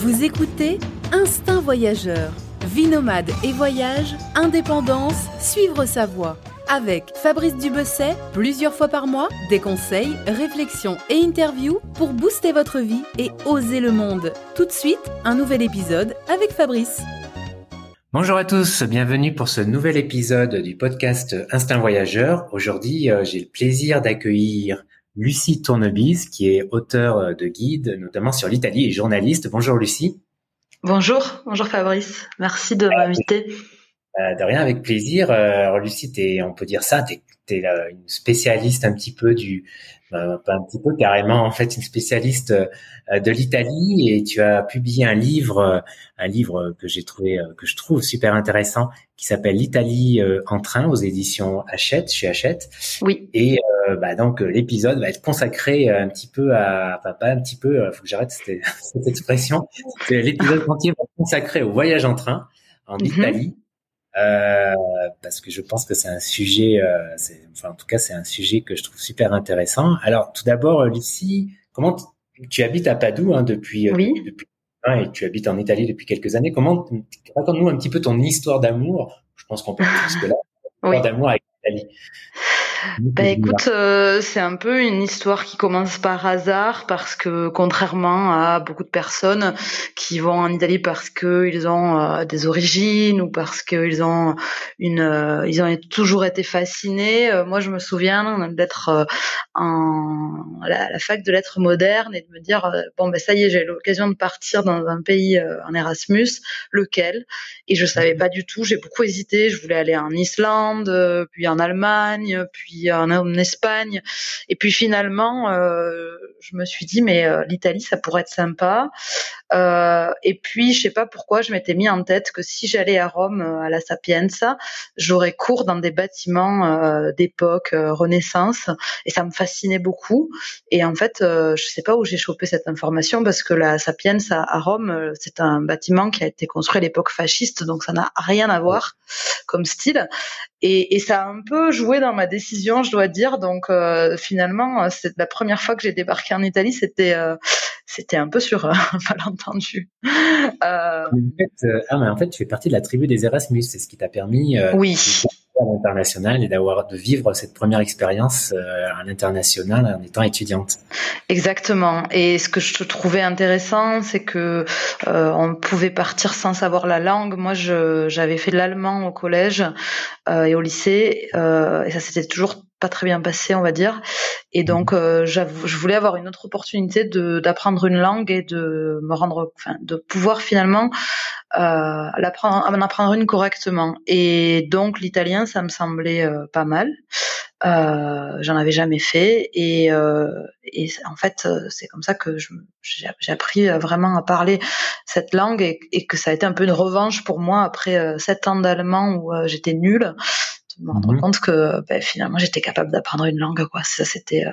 Vous écoutez Instinct Voyageur. Vie nomade et voyage, indépendance, suivre sa voie. Avec Fabrice Dubesset, plusieurs fois par mois, des conseils, réflexions et interviews pour booster votre vie et oser le monde. Tout de suite, un nouvel épisode avec Fabrice. Bonjour à tous, bienvenue pour ce nouvel épisode du podcast Instinct Voyageur. Aujourd'hui, euh, j'ai le plaisir d'accueillir Lucie Tournebise, qui est auteure de guides, notamment sur l'Italie et journaliste. Bonjour Lucie. Bonjour, bonjour Fabrice. Merci de m'inviter. Euh, de rien, avec plaisir. Euh, alors Lucie, on peut dire ça, tu es, une spécialiste un petit peu du, pas un petit peu carrément en fait une spécialiste euh, de l'Italie et tu as publié un livre, un livre que j'ai trouvé, que je trouve super intéressant, qui s'appelle l'Italie en train aux éditions Hachette, chez Hachette. Oui. Et bah donc l'épisode va être consacré un petit peu à, enfin, pas un petit peu, faut que j'arrête cette, cette expression. L'épisode entier va être consacré au voyage en train en mhm. Italie euh, parce que je pense que c'est un sujet, euh, enfin en tout cas c'est un sujet que je trouve super intéressant. Alors tout d'abord, Lucie, comment tu habites à Padoue hein, depuis, euh, oui. depuis et tu habites en Italie depuis quelques années. Comment raconte-nous un petit peu ton histoire d'amour. Je pense qu'on peut que là, oui. d'amour avec l'Italie. Bah écoute, euh, c'est un peu une histoire qui commence par hasard parce que contrairement à beaucoup de personnes qui vont en Italie parce qu'ils ont euh, des origines ou parce qu'ils ont une, euh, ils ont toujours été fascinés. moi, je me souviens d'être en la, la, fac de lettres modernes et de me dire bon ben ça y est, j'ai l'occasion de partir dans un pays en Erasmus, lequel? Et je savais pas du tout. J'ai beaucoup hésité. Je voulais aller en Islande, puis en Allemagne, puis puis en, Espagne. Et puis finalement, euh, je me suis dit, mais euh, l'Italie, ça pourrait être sympa. Euh, et puis, je sais pas pourquoi, je m'étais mis en tête que si j'allais à Rome, à la Sapienza, j'aurais cours dans des bâtiments d'époque Renaissance. Et ça me fascinait beaucoup. Et en fait, je sais pas où j'ai chopé cette information parce que la Sapienza à Rome, c'est un bâtiment qui a été construit à l'époque fasciste, donc ça n'a rien à voir comme style. Et, et, ça a un peu joué dans ma décision, je dois dire. Donc euh, finalement, euh, c'est la première fois que j'ai débarqué en Italie, c'était euh, c'était un peu sur un malentendu. Euh... En fait, ah, mais en fait, tu fais partie de la tribu des Erasmus, c'est ce qui t'a permis. oui à l'international et d'avoir de vivre cette première expérience à l'international en étant étudiante. Exactement. Et ce que je trouvais intéressant, c'est que euh, on pouvait partir sans savoir la langue. Moi, j'avais fait l'allemand au collège euh, et au lycée, euh, et ça s'était toujours pas très bien passé, on va dire. Et donc, mhm. euh, je voulais avoir une autre opportunité de d'apprendre une langue et de me rendre, enfin, de pouvoir finalement euh, l'apprendre, en apprendre une correctement. Et donc, l'italien, ça me semblait euh, pas mal. Euh, j'en avais jamais fait et, euh, et en fait c'est comme ça que j'ai appris vraiment à parler cette langue et, et, que ça a été un peu une revanche pour moi après sept ans d'allemand où j'étais nulle me rendre mhm. compte que ben, finalement j'étais capable d'apprendre une langue quoi. Ça c'était euh,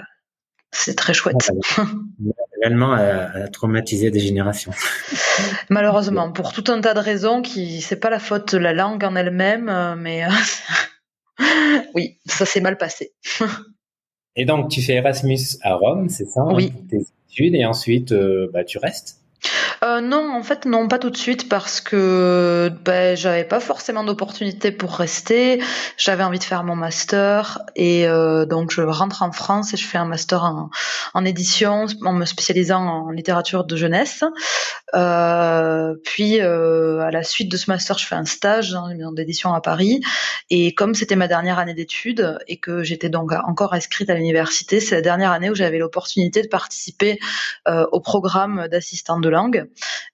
c'est très chouette. Réellement à, traumatiser des générations. Malheureusement pour tout un tas de raisons qui c'est pas la faute de la langue en elle-même euh, mais euh, oui ça s'est mal passé. Et donc tu fais Erasmus à Rome c'est ça oui. pour tes études et ensuite bah, tu restes euh, non, en fait, non, pas tout de suite parce que ben, j'avais pas forcément d'opportunité pour rester. J'avais envie de faire mon master et euh, donc je rentre en France et je fais un master en, édition en me spécialisant en littérature de jeunesse. Euh, puis euh, à la suite de ce master, je fais un stage dans une maison d'édition à Paris et comme c'était ma dernière année d'études et que j'étais donc encore inscrite à l'université, c'est la dernière année où j'avais l'opportunité de participer euh, au programme d'assistante de langue.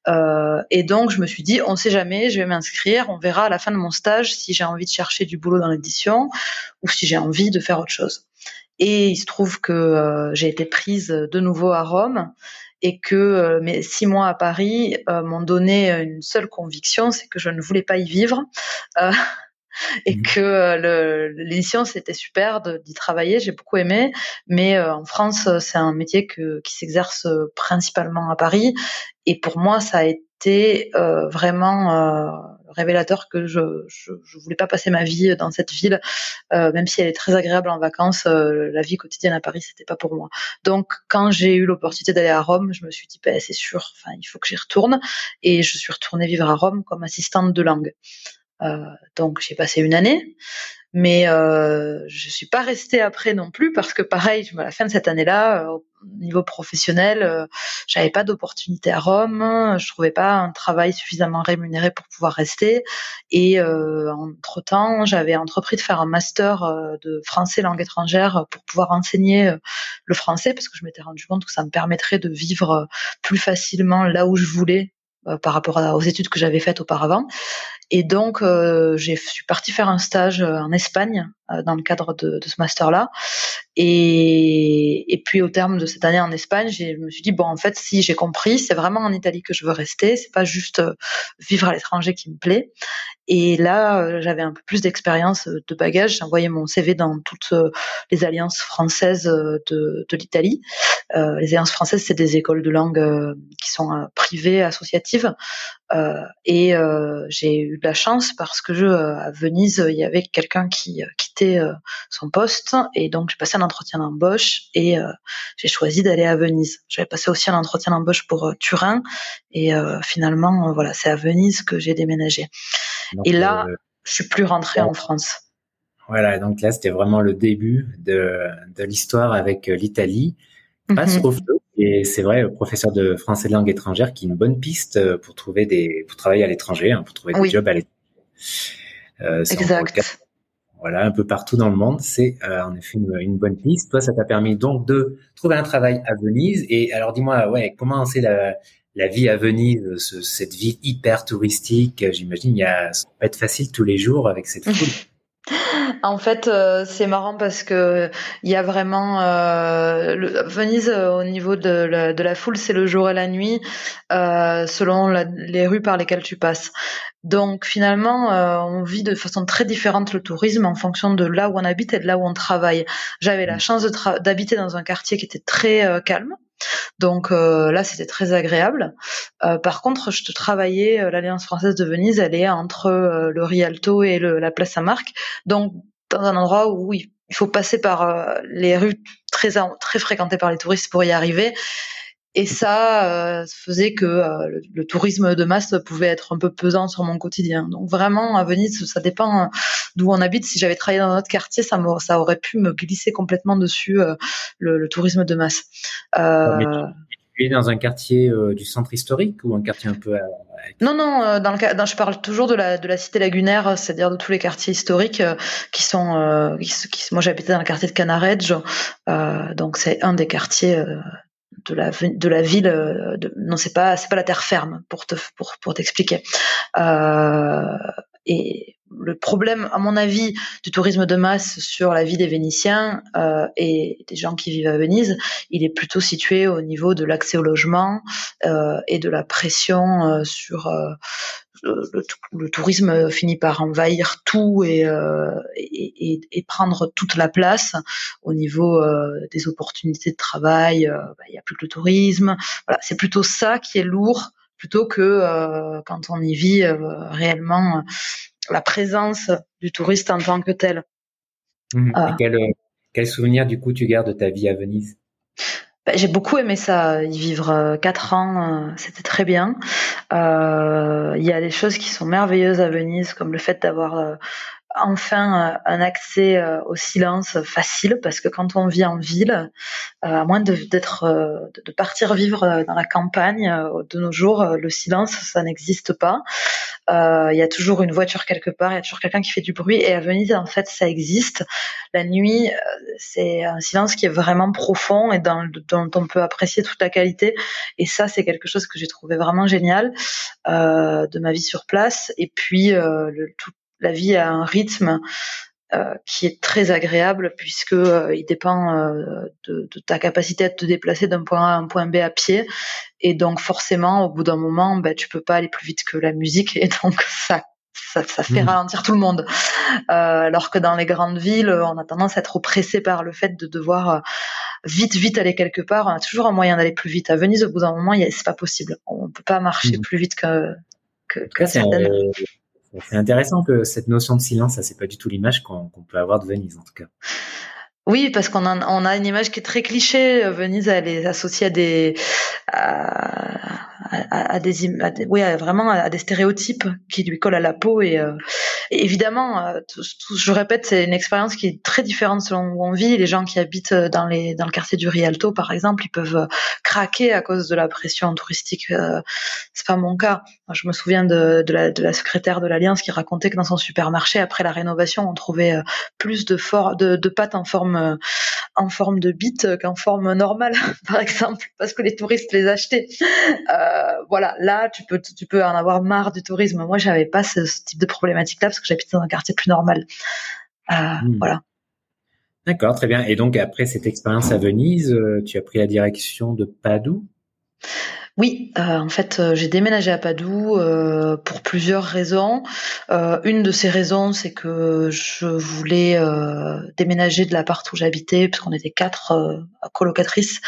Euh, et donc, je me suis dit, on sait jamais, je vais m'inscrire, on verra à la fin de mon stage si j'ai envie de chercher du boulot dans l'édition ou si j'ai envie de faire autre chose. Et il se trouve que euh, j'ai été prise de nouveau à Rome et que euh, mes six mois à Paris m'ont donné une seule conviction, c'est que je ne voulais pas y vivre et mmh. que euh, l'édition c'était super d'y travailler, j'ai beaucoup aimé, mais euh, en France c'est un métier que, qui s'exerce principalement à Paris et pour moi ça a été euh, vraiment révélateur que je, je, je voulais pas passer ma vie dans cette ville, même si elle est très agréable en vacances. la vie quotidienne à Paris, c'était pas pour moi. Donc, quand j'ai eu l'opportunité d'aller à Rome, je me suis dit, ben, c'est sûr, enfin, il faut que j'y retourne, et je suis retournée vivre à Rome comme assistante de langue. Donc, j'ai passé une année mais euh, je suis pas restée après non plus parce que pareil, à la fin de cette année-là, euh, au niveau professionnel, euh, j'avais pas d'opportunité à Rome, je trouvais pas un travail suffisamment rémunéré pour pouvoir rester. Et euh, entre temps, j'avais entrepris de faire un master euh, de français langue étrangère pour pouvoir enseigner le français parce que je m'étais rendu compte que ça me permettrait de vivre plus facilement là où je voulais par rapport aux études que j'avais faites auparavant. Et donc, euh, je suis partie faire un stage euh, en Espagne euh, dans le cadre de, de ce master-là. Et, et, puis, au terme de cette année en Espagne, je me suis dit bon, en fait, si j'ai compris, c'est vraiment en Italie que je veux rester. C'est pas juste vivre à l'étranger qui me plaît. Et là, j'avais un peu plus d'expérience de bagage. J'ai envoyé mon CV dans toutes les alliances françaises de, de l'Italie. Euh, les alliances françaises, c'est des écoles de langue qui sont privées, associatives. Euh, et j'ai eu de la chance parce que je, à Venise, il y avait quelqu'un qui quittait son poste et donc j'ai passé un entretien d'embauche et j'ai choisi d'aller à Venise. J'avais passé aussi un entretien d'embauche pour Turin et finalement, voilà, c'est à Venise que j'ai déménagé. et là, euh, je suis plus rentrée en France. Voilà, donc là, c'était vraiment le début de, de l'histoire avec l'Italie. Passe mm et c'est vrai, professeur de français de langue étrangère, qui est une bonne piste euh, pour trouver des, pour travailler à l'étranger, hein, pour trouver des jobs à l'étranger. Euh, exact. voilà, un peu partout dans le monde, c'est euh, en effet une, bonne piste. Toi, ça t'a permis donc de trouver un travail à Venise. Et alors, dis-moi, ouais, comment c'est la, la vie à Venise, ce, cette vie hyper touristique? J'imagine, il y a, ça peut être facile tous les jours avec cette foule. En fait, euh, c'est marrant parce que il y a vraiment euh, le, Venise euh, au niveau de la, de la foule, c'est le jour et la nuit selon les rues par lesquelles tu passes. Donc finalement, on vit de façon très différente le tourisme en fonction de là où on habite et de là où on travaille. J'avais la mmh. chance d'habiter dans un quartier qui était très calme, donc euh, là, c'était très agréable. Euh, par contre, je travaillais, euh, l'Alliance française de Venise, elle est entre le Rialto et la Place Saint-Marc, donc dans un endroit où il faut passer par les rues très très fréquentées par les touristes pour y arriver. Et ça faisait que le, tourisme de masse pouvait être un peu pesant sur mon quotidien. Donc vraiment, à Venise, ça dépend d'où on habite. Si j'avais travaillé dans notre quartier, ça, ça aurait pu me glisser complètement dessus le, tourisme de masse. Euh, es dans un quartier du centre historique ou un quartier un peu non, non, dans le dans, je parle toujours de la de la cité lagunaire, c'est-à-dire de tous les quartiers historiques qui sont. moi, j'habitais dans le quartier de Canareggio, donc c'est un des quartiers de la de la ville non c'est pas c'est pas la terre ferme pour te pour pour t'expliquer euh, et le problème à mon avis du tourisme de masse sur la vie des Vénitiens euh, et des gens qui vivent à Venise il est plutôt situé au niveau de l'accès au logement euh, et de la pression euh, sur euh, le, tourisme finit par envahir tout et, euh, et, et, prendre toute la place au niveau euh, des opportunités de travail. Euh, bah, il n'y a plus que le tourisme. Voilà, c'est plutôt ça qui est lourd plutôt que quand on y vit réellement la présence du touriste en tant que tel. Mmh. Quel, quel souvenir du coup tu gardes de ta vie à Venise? Bah, j'ai beaucoup aimé ça, y vivre euh, quatre ans, euh, c'était très bien. Euh, il y a des choses qui sont merveilleuses à Venise, comme le fait d'avoir enfin un accès au silence facile parce que quand on vit en ville, à moins d'être de, partir vivre dans la campagne de nos jours, le silence ça n'existe pas. Il y a toujours une voiture quelque part, il y a toujours quelqu'un qui fait du bruit et à Venise en fait ça existe. La nuit c'est un silence qui est vraiment profond et dont on peut apprécier toute la qualité et ça c'est quelque chose que j'ai trouvé vraiment génial de ma vie sur place et puis le, tout, la vie a un rythme euh, qui est très agréable puisque euh, il dépend euh, de, ta capacité à te déplacer d'un point A à un point B à pied et donc forcément au bout d'un moment ben tu peux pas aller plus vite que la musique et donc ça ça, fait mmh. ralentir tout le monde. alors que dans les grandes villes, on a tendance à être oppressé par le fait de devoir vite, vite aller quelque part. On a toujours un moyen d'aller plus vite. À Venise, au bout d'un moment, c'est pas possible. On peut pas marcher mmh. plus vite que, que, que c'est intéressant que cette notion de silence, ça c'est pas du tout l'image qu'on peut avoir de Venise en tout cas. Oui, parce qu'on a, une image qui est très cliché. Venise, elle est associée à des, à, des, oui, vraiment à des stéréotypes qui lui collent à la peau. Et, euh, évidemment, euh, je répète, c'est une expérience qui est très différente selon où on vit. Les gens qui habitent dans les, dans le quartier du Rialto, par exemple, ils peuvent craquer à cause de la pression touristique. Euh, c'est pas mon cas. Je me souviens de, de, la, de la secrétaire de l'Alliance qui racontait que dans son supermarché, après la rénovation, on trouvait plus de, pâtes en forme, de bite qu'en forme normale, par exemple, parce que les touristes les achetaient. Euh, voilà, là, tu peux, en avoir marre du tourisme. Moi, j'avais pas ce, type de problématique-là que j'habitais dans un quartier plus normal. Euh, hmm. Voilà. D'accord, très bien. Et donc, après cette expérience à Venise, euh, tu as pris la direction de Padoue? Oui, en fait, j'ai déménagé à Padoue pour plusieurs raisons. une de ces raisons, c'est que je voulais déménager de l'appart où j'habitais, puisqu'on était quatre colocatrices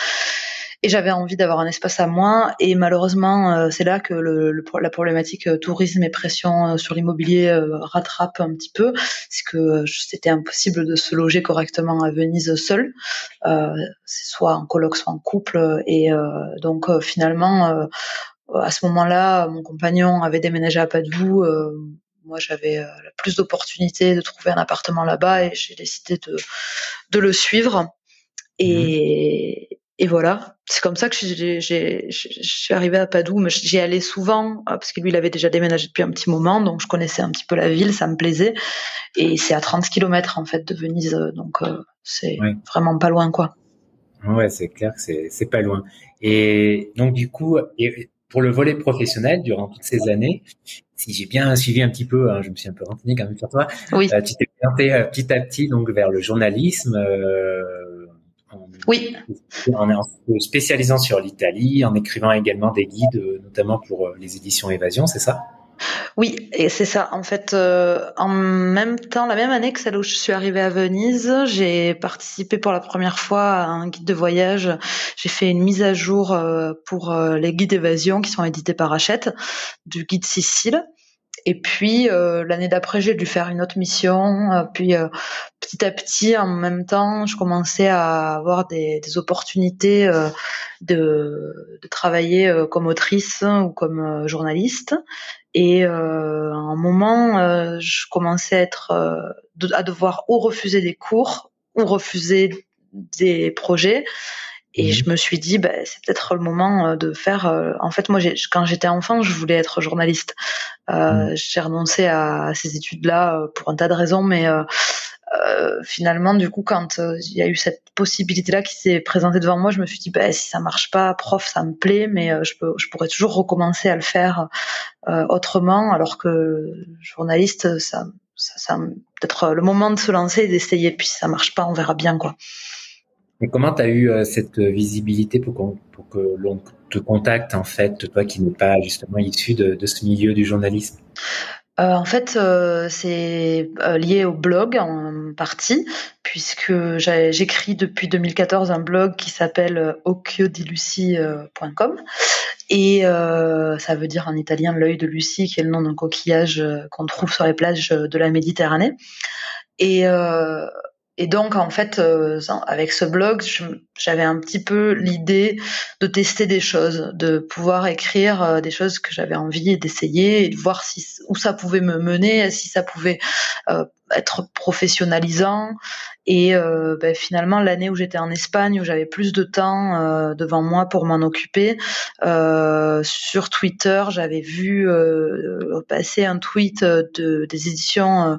et j'avais envie d'avoir un espace à moi. Et malheureusement, euh, c'est là que le, la problématique euh, tourisme et pression euh, sur l'immobilier rattrape un petit peu, c'est que c'était impossible de se loger correctement à Venise seul, soit en coloc, soit en couple. Et donc finalement, à ce moment-là, mon compagnon avait déménagé à Padoue. moi, j'avais plus d'opportunités de trouver un appartement là-bas et j'ai décidé de, de le suivre. Et, mmh et voilà, c'est comme ça que je suis arrivée à Padoue. Mais j'y allais souvent euh, parce que lui, il avait déjà déménagé depuis un petit moment, donc je connaissais un petit peu la ville, ça me plaisait. Et c'est à 30 km en fait de Venise, donc euh, c'est vraiment pas loin, quoi. Ouais, c'est clair que c'est pas loin. Et donc du coup, pour le volet professionnel, durant toutes ces années, si j'ai bien suivi un petit peu, hein, je me suis un peu renseigné quand même sur toi, oui. Euh, tu t'es orienté petit à petit donc vers le journalisme. Oui. En, spécialisant sur l'Italie, en écrivant également des guides, euh, notamment pour euh, les éditions Évasion, c'est ça? Oui, et c'est ça. En fait, euh, en même temps, la même année que celle où je suis arrivée à Venise, j'ai participé pour la première fois à un guide de voyage. J'ai fait une mise à jour pour les guides évasion qui sont édités par Hachette, du guide Sicile. Et puis euh, l'année d'après, j'ai dû faire une autre mission. Euh, puis euh, petit à petit, en même temps, je commençais à avoir des, des opportunités de, de, travailler comme autrice ou comme journaliste. Et à un moment, je commençais à être à devoir ou refuser des cours ou refuser des projets. Et mhm. je me suis dit, bah, c'est peut-être le moment euh, de faire. Euh, en fait, moi, quand j'étais enfant, je voulais être journaliste. Euh, mhm. J'ai renoncé à, ces études-là euh, pour un tas de raisons, mais euh, finalement, du coup, quand il y a eu cette possibilité-là qui s'est présentée devant moi, je me suis dit, bah, si ça marche pas, prof, ça me plaît, mais je, peux, je pourrais toujours recommencer à le faire autrement, alors que journaliste, ça, ça, ça peut-être le moment de se lancer et d'essayer. Puis si ça marche pas, on verra bien, quoi comment tu as eu euh, cette visibilité pour, que l'on te contacte, en fait, toi qui n'es pas justement issu de, ce milieu du journalisme? Euh, en fait, euh, c'est euh, lié au blog en partie, puisque j'écris depuis 2014 un blog qui s'appelle occhiodilucie.com et ça veut dire en italien l'œil de Lucie, qui est le nom d'un coquillage qu'on trouve sur les plages de la Méditerranée. Et et donc, en fait, euh, avec ce blog, j'avais un petit peu l'idée de tester des choses, de pouvoir écrire euh, des choses que j'avais envie d'essayer et de voir si, où ça pouvait me mener, si ça pouvait euh, être professionnalisant. Et euh, ben, finalement, l'année où j'étais en Espagne, où j'avais plus de temps euh, devant moi pour m'en occuper, euh, sur Twitter, j'avais vu passer un tweet de, des éditions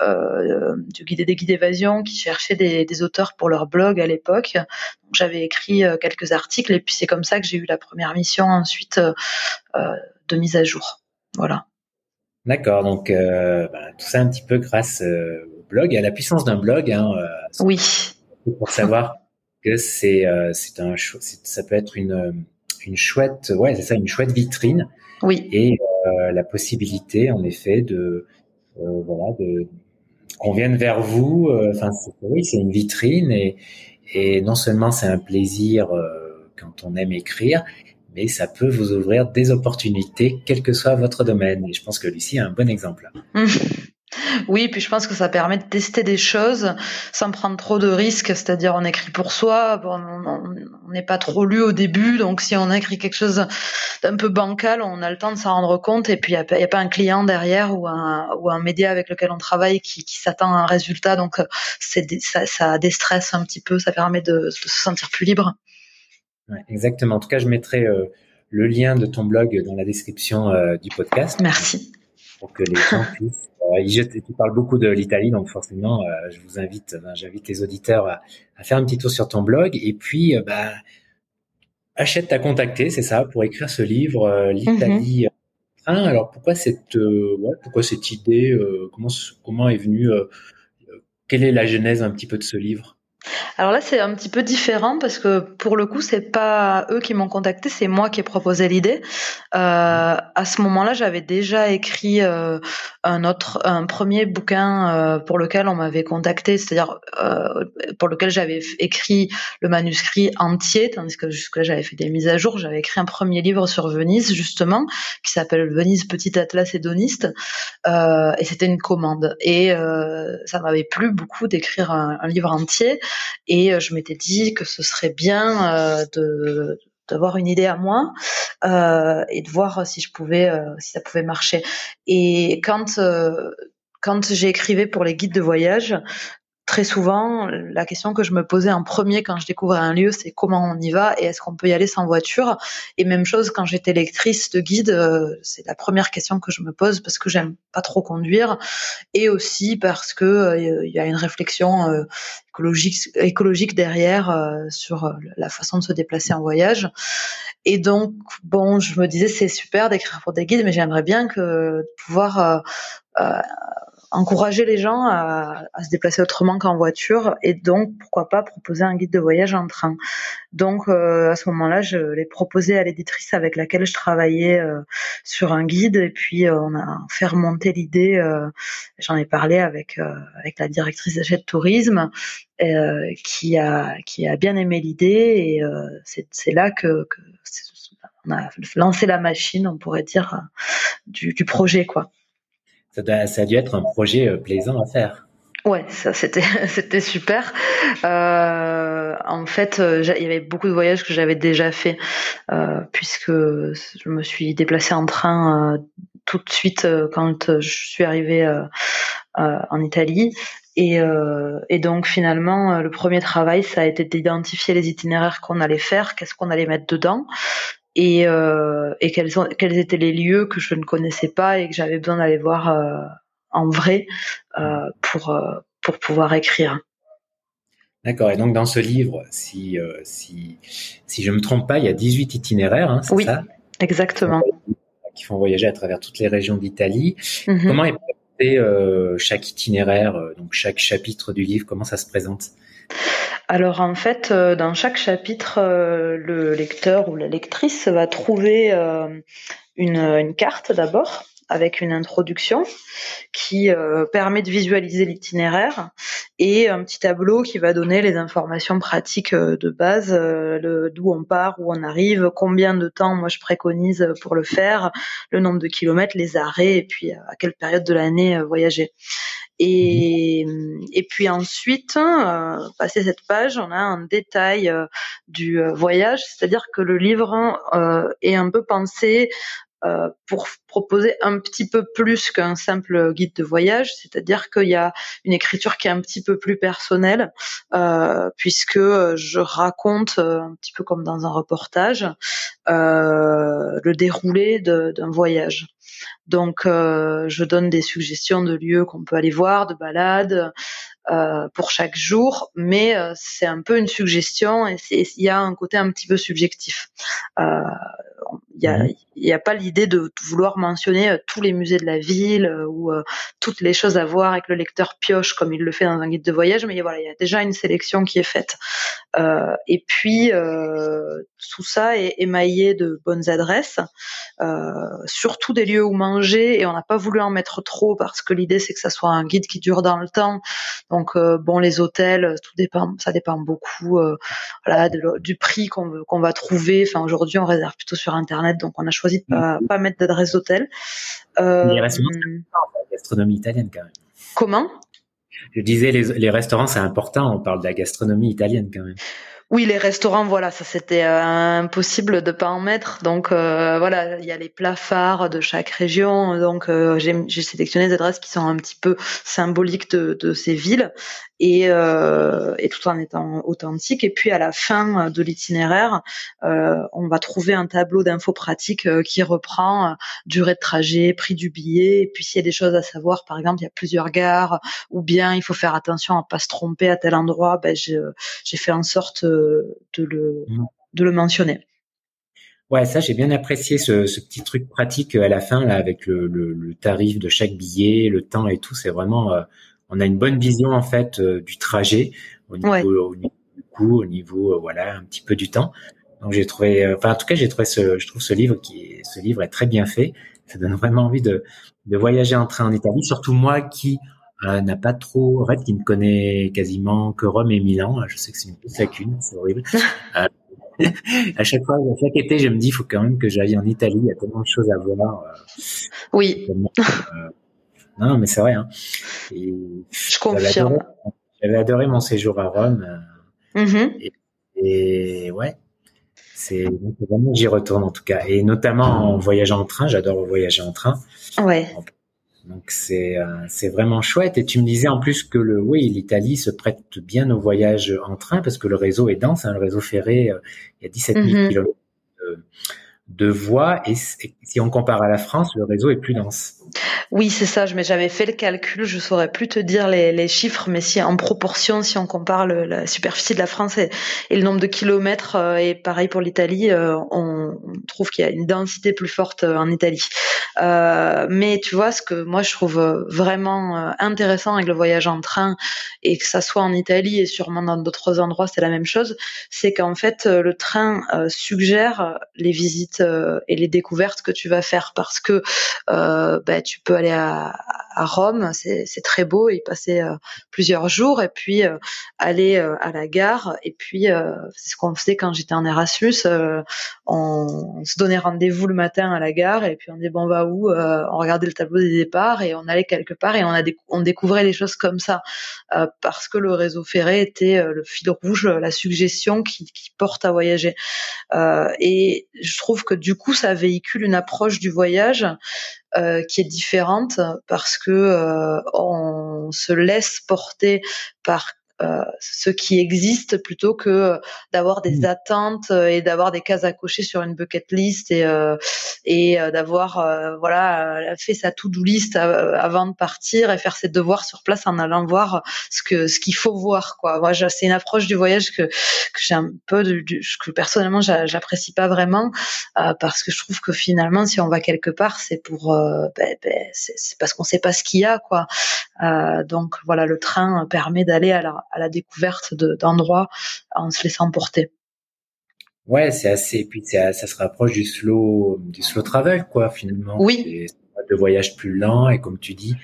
du guide des guides d'évasion qui cherchaient des, des, auteurs pour leur blog à l'époque. J'avais écrit quelques articles et puis c'est comme ça que j'ai eu la première mission ensuite de mise à jour. Voilà. D'accord, donc euh, bah, tout ça un petit peu grâce euh, au blog, à la puissance d'un blog. Hein, euh, oui. Pour savoir que c'est c'est un ça peut être une une chouette ouais c'est ça une chouette vitrine. Oui. Et la possibilité en effet de voilà de qu'on vienne vers vous. Enfin oui c'est une vitrine et et non seulement c'est un plaisir quand on aime écrire, mais ça peut vous ouvrir des opportunités, quel que soit votre domaine. Et je pense que Lucie a un bon exemple. Oui, puis je pense que ça permet de tester des choses sans prendre trop de risques, c'est-à-dire on écrit pour soi, on n'est pas trop lu au début, donc si on écrit quelque chose d'un peu bancal, on a le temps de s'en rendre compte, et puis il n'y a, pas un client derrière ou un, média avec lequel on travaille qui, s'attend à un résultat, donc ça déstresse un petit peu, ça permet de, se sentir plus libre. Exactement, en tout cas je mettrai euh, le lien de ton blog dans la description euh, du podcast. Merci. Pour que les gens puissent euh, tu parles beaucoup de l'Italie, donc forcément, euh, je vous invite, ben, j'invite les auditeurs à, faire un petit tour sur ton blog et puis, euh, bah, achète à contacter, c'est ça, pour écrire ce livre, l'Italie. Mhm. alors pourquoi cette, ouais, pourquoi cette idée Comment comment est venue Quelle est la genèse un petit peu de ce livre? Alors là, c'est un petit peu différent parce que pour le coup, c'est pas eux qui m'ont contacté, c'est moi qui ai proposé l'idée. Euh, à ce moment-là, j'avais déjà écrit euh, un autre, un premier bouquin euh, pour lequel on m'avait contacté, c'est-à-dire pour lequel j'avais écrit le manuscrit entier, tandis que jusque-là j'avais fait des mises à jour. J'avais écrit un premier livre sur Venise justement, qui s'appelle Venise Petit Atlas hédoniste, et c'était une commande. Et ça m'avait plu beaucoup d'écrire un livre entier. Et euh, je m'étais dit que ce serait bien euh, d'avoir une idée à moi euh, et de voir si je pouvais si ça pouvait marcher. Et quand quand j'écrivais pour les guides de voyage très souvent, la question que je me posais en premier quand je découvrais un lieu, c'est comment on y va et est-ce qu'on peut y aller sans voiture? Et même chose quand j'étais lectrice de guide, euh, c'est la première question que je me pose parce que j'aime pas trop conduire et aussi parce que euh, il y a une réflexion euh, écologique, derrière sur la façon de se déplacer en voyage. Et donc, bon, je me disais c'est super d'écrire pour des guides, mais j'aimerais bien que pouvoir encourager les gens à, se déplacer autrement qu'en voiture et donc pourquoi pas proposer un guide de voyage en train. Donc euh, à ce moment-là, je l'ai proposé à l'éditrice avec laquelle je travaillais euh, sur un guide et puis euh, on a fait remonter l'idée. J'en ai parlé avec avec la directrice d'achat de tourisme qui a qui a bien aimé l'idée et c'est là que, on a lancé la machine, on pourrait dire, du, du projet quoi ça, a dû être un projet euh, plaisant à faire. Ouais, ça c'était c'était super. Euh, en fait, euh, il y avait beaucoup de voyages que j'avais déjà fait puisque je me suis déplacée en train tout de suite quand je suis arrivée en Italie. Et, et, donc finalement, le premier travail, ça a été d'identifier les itinéraires qu'on allait faire, qu'est-ce qu'on allait mettre dedans, et, euh, et quels, sont, quels étaient les lieux que je ne connaissais pas et que j'avais besoin d'aller voir euh, en vrai euh, pour, pour pouvoir écrire. D'accord. Et donc dans ce livre, si, si, si je ne me trompe pas, il y a 18 itinéraires, hein, c'est oui, ça? Exactement. Qui font voyager à travers toutes les régions d'Italie. Mhm. Comment est présenté chaque itinéraire, donc chaque chapitre du livre, comment ça se présente? Alors en fait, euh, dans chaque chapitre, euh, le lecteur ou la lectrice va trouver euh, une, carte d'abord avec une introduction qui permet de visualiser l'itinéraire et un petit tableau qui va donner les informations pratiques de base, d'où on part, où on arrive, combien de temps moi je préconise pour le faire, le nombre de kilomètres, les arrêts et puis à quelle période de l'année voyager. Et, et puis ensuite, euh, passer cette page, on a un détail euh, du euh, voyage, c'est-à-dire que le livre euh, est un peu pensé euh, pour proposer un petit peu plus qu'un simple guide de voyage, c'est-à-dire qu'il y a une écriture qui est un petit peu plus personnelle, euh, puisque je raconte un petit peu comme dans un reportage le déroulé d'un voyage. Donc, euh, je donne des suggestions de lieux qu'on peut aller voir, de balades euh, pour chaque jour, mais euh, c'est un peu une suggestion et il y a un côté un petit peu subjectif. Il n'y a, y a, pas l'idée de vouloir mentionner tous les musées de la ville ou toutes les choses à voir avec le lecteur pioche comme il le fait dans un guide de voyage. Mais voilà, il y a déjà une sélection qui est faite. et puis tout ça est émaillé de bonnes adresses, surtout des lieux où manger. Et on n'a pas voulu en mettre trop parce que l'idée c'est que ça soit un guide qui dure dans le temps. Donc bon, les hôtels, tout dépend, ça dépend beaucoup, voilà, du prix qu'on qu'on va trouver. Enfin, aujourd'hui, on réserve plutôt sur Internet, donc on a choisi de pas, mm. pas mettre d'adresse d'hôtel. Euh, les restaurants, la gastronomie italienne quand même. Comment? Je disais, les, les restaurants, c'est important. On parle de la gastronomie italienne quand même. Oui, les restaurants, voilà, ça c'était euh, impossible de pas en mettre. Donc euh, voilà, il y a les plats phares de chaque région. Donc euh, j'ai sélectionné des adresses qui sont un petit peu symboliques de, ces villes et, tout en étant authentique. Et puis à la fin de l'itinéraire, on va trouver un tableau d'infos pratiques qui reprend durée de trajet, prix du billet, et puis s'il y a des choses à savoir, par exemple, il y a plusieurs gares, ou bien il faut faire attention à pas se tromper à tel endroit, ben j'ai fait en sorte de, le, mmh. de le mentionner. Ouais, ça j'ai bien apprécié ce, ce, petit truc pratique à la fin là avec le, le, tarif de chaque billet, le temps et tout. C'est vraiment, euh, on a une bonne vision en fait euh, du trajet au niveau, au niveau, du coût, au niveau euh, voilà un petit peu du temps. Donc j'ai trouvé, enfin en tout cas j'ai trouvé ce, je trouve ce livre qui, ce livre est très bien fait. Ça donne vraiment envie de, de voyager en train en Italie, surtout moi qui euh, n'a pas trop, en fait, qui ne connaît quasiment que Rome et Milan. Je sais que c'est une petite lacune, c'est horrible. euh, à chaque fois, à chaque été, je me dis, il faut quand même que j'aille en Italie. Il y a tellement de choses à voir. Euh, oui. Euh, non, mais c'est vrai. Hein. Et je confirme. J'avais adoré, mon séjour à Rome. Mm-hmm. et, et, ouais, c'est vraiment j'y retourne en tout cas. Et notamment en voyageant en train. J'adore voyager en train. Ouais. Donc c'est euh, c'est vraiment chouette. Et tu me disais en plus que le oui l'Italie se prête bien au voyage en train parce que le réseau est dense. Hein, le réseau ferré, euh, il y a 17 000 mm km de voies et si on compare à la France, le réseau est plus dense. Oui, c'est ça. Mais j'avais fait le calcul. Je saurais plus te dire les, chiffres, mais si en proportion, si on compare la superficie de la France et, le nombre de kilomètres, euh, et pareil pour l'Italie, euh, on, trouve qu'il y a une densité plus forte euh, en Italie. Mais tu vois, ce que moi je trouve vraiment intéressant avec le voyage en train, et que ça soit en Italie et sûrement dans d'autres endroits, c'est la même chose, c'est qu'en fait le train suggère les visites et les découvertes que tu vas faire parce que bah, tu peux aller à, Rome, c'est très beau, y passer euh, plusieurs jours, et puis euh, aller euh, à la gare, et puis c'est ce qu'on faisait quand j'étais en Erasmus, on, se donnait rendez-vous le matin à la gare, et puis on dit bon on va où On regardait le tableau des départs, et on allait quelque part, et on découvrait les choses comme ça, parce que le réseau ferré était le fil rouge, la suggestion qui, qui porte à voyager. et je trouve que du coup ça véhicule une approche du voyage euh, qui est différente parce que euh, on se laisse porter par ce qui existe plutôt que d'avoir des mmh. attentes et d'avoir des cases à cocher sur une bucket list et euh, et d'avoir voilà fait sa to-do list avant de partir et faire ses devoirs sur place en allant voir ce que ce qu'il faut voir quoi. Moi c'est une approche du voyage que que j'ai un peu du, que personnellement j'apprécie pas vraiment parce que je trouve que finalement si on va quelque part c'est pour ben, ben, c'est parce qu'on sait pas ce qu'il y a quoi. donc voilà le train permet d'aller à la à la découverte d'endroits en se laissant porter. Ouais, c'est assez. puis ça se rapproche du slow, du slow travel, quoi, finalement. Oui. De voyage plus lent et comme tu dis,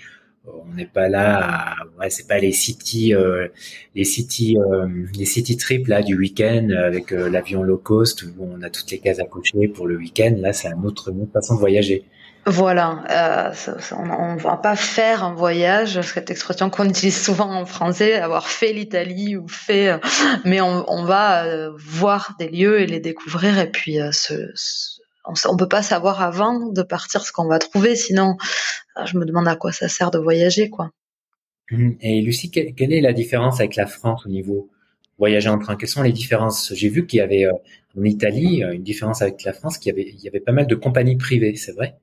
on n'est pas là. ouais, c'est pas les city, euh, les city, euh, les city trips là du week-end avec euh, l'avion low cost où on a toutes les cases à cocher pour le week-end. Là, c'est un autre, une autre façon de voyager. Voilà, euh, on, ne va pas faire un voyage, cette expression qu'on utilise souvent en français, avoir fait l'Italie ou fait, euh, mais on, va euh, voir des lieux et les découvrir et puis on, ne peut pas savoir avant de partir ce qu'on va trouver, sinon je me demande à quoi ça sert de voyager, quoi. Mmh. Et Lucie, quelle, est la différence avec la France au niveau voyager en train? Quelles sont les différences? J'ai vu qu'il y avait en Italie une différence avec la France, qu'il y avait pas mal de compagnies privées, c'est vrai?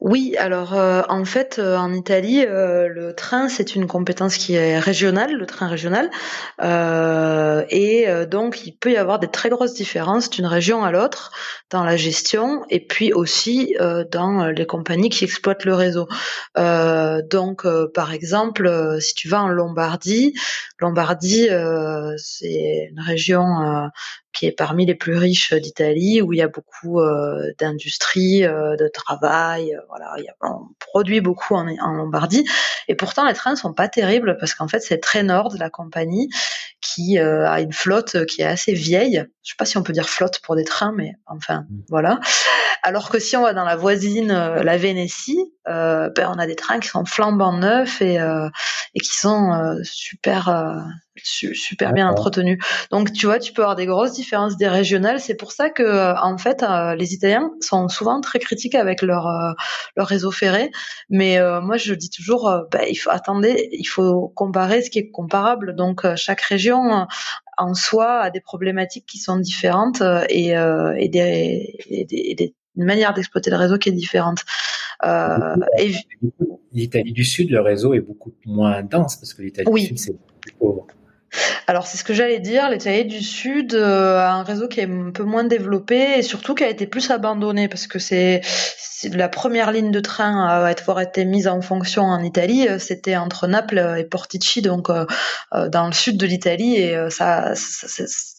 Oui, alors euh, en fait, euh, en Italie, euh, le train, c'est une compétence qui est régionale, le train régional, et donc il peut y avoir des très grosses différences d'une région à l'autre dans la gestion, et puis aussi dans les compagnies qui exploitent le réseau. donc, par exemple, si tu vas en Lombardie, Lombardie, c'est une région qui est parmi les plus riches d'Italie, où il y a beaucoup euh, d'industrie, euh, de travail. Euh, voilà, il y a, on produit beaucoup en, Lombardie. Et pourtant, les trains sont pas terribles parce qu'en fait, c'est très nord de la compagnie qui a une flotte qui est assez vieille. Je sais pas si on peut dire flotte pour des trains, mais enfin, mmh. voilà. Alors que si on va dans la voisine, la Vénétie, ben, on a des trains qui sont flambant neufs et, et qui sont super super bien entretenu. Donc tu vois, tu peux avoir des grosses différences des régionales. C'est pour ça que euh, en fait, euh, les Italiens sont souvent très critiques avec leur euh, leur réseau ferré. Mais moi, je dis toujours, bah, il faut attendez, il faut comparer ce qui est comparable. Donc chaque région en soi a des problématiques qui sont différentes et, et des, et des, une manière d'exploiter le réseau qui est différente. Euh, L'Italie du Sud, le réseau est beaucoup moins dense parce que l'Italie du Sud, c'est plus pauvre. Alors c'est ce que j'allais dire, l'Italie du Sud euh, a un réseau qui est un peu moins développé et surtout qui a été plus abandonné parce que c'est la première ligne de train à avoir été mise en fonction en Italie, euh, c'était entre Naples et Portici, donc euh, dans le sud de l'Italie et ça,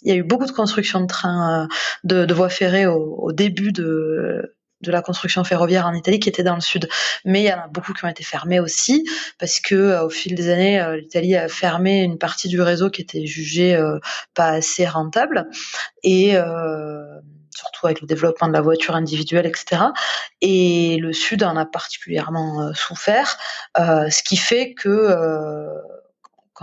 il y a eu beaucoup de construction de trains, de, voies ferrées au début de de la construction ferroviaire en Italie qui était dans le sud. Mais il y en a beaucoup qui ont été fermés aussi parce que euh, au fil des années, euh, l'Italie a fermé une partie du réseau qui était jugée euh, pas assez rentable et surtout avec le développement de la voiture individuelle, etc. Et le Sud en a particulièrement souffert, ce qui fait que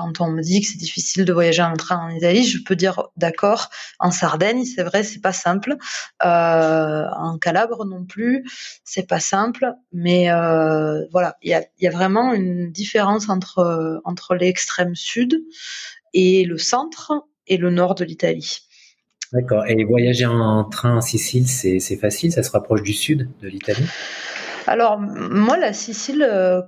quand on me dit que c'est difficile de voyager en train en Italie, je peux dire d'accord. En Sardaigne, c'est vrai, c'est pas simple. Euh, en Calabre non plus, c'est pas simple. Mais euh, voilà, il y a, y a, vraiment une différence entre entre l'extrême sud et le centre et le nord de l'Italie. D'accord. Et voyager en train en Sicile, c'est facile? Ça se rapproche du sud de l'Italie? Alors moi la Sicile, euh,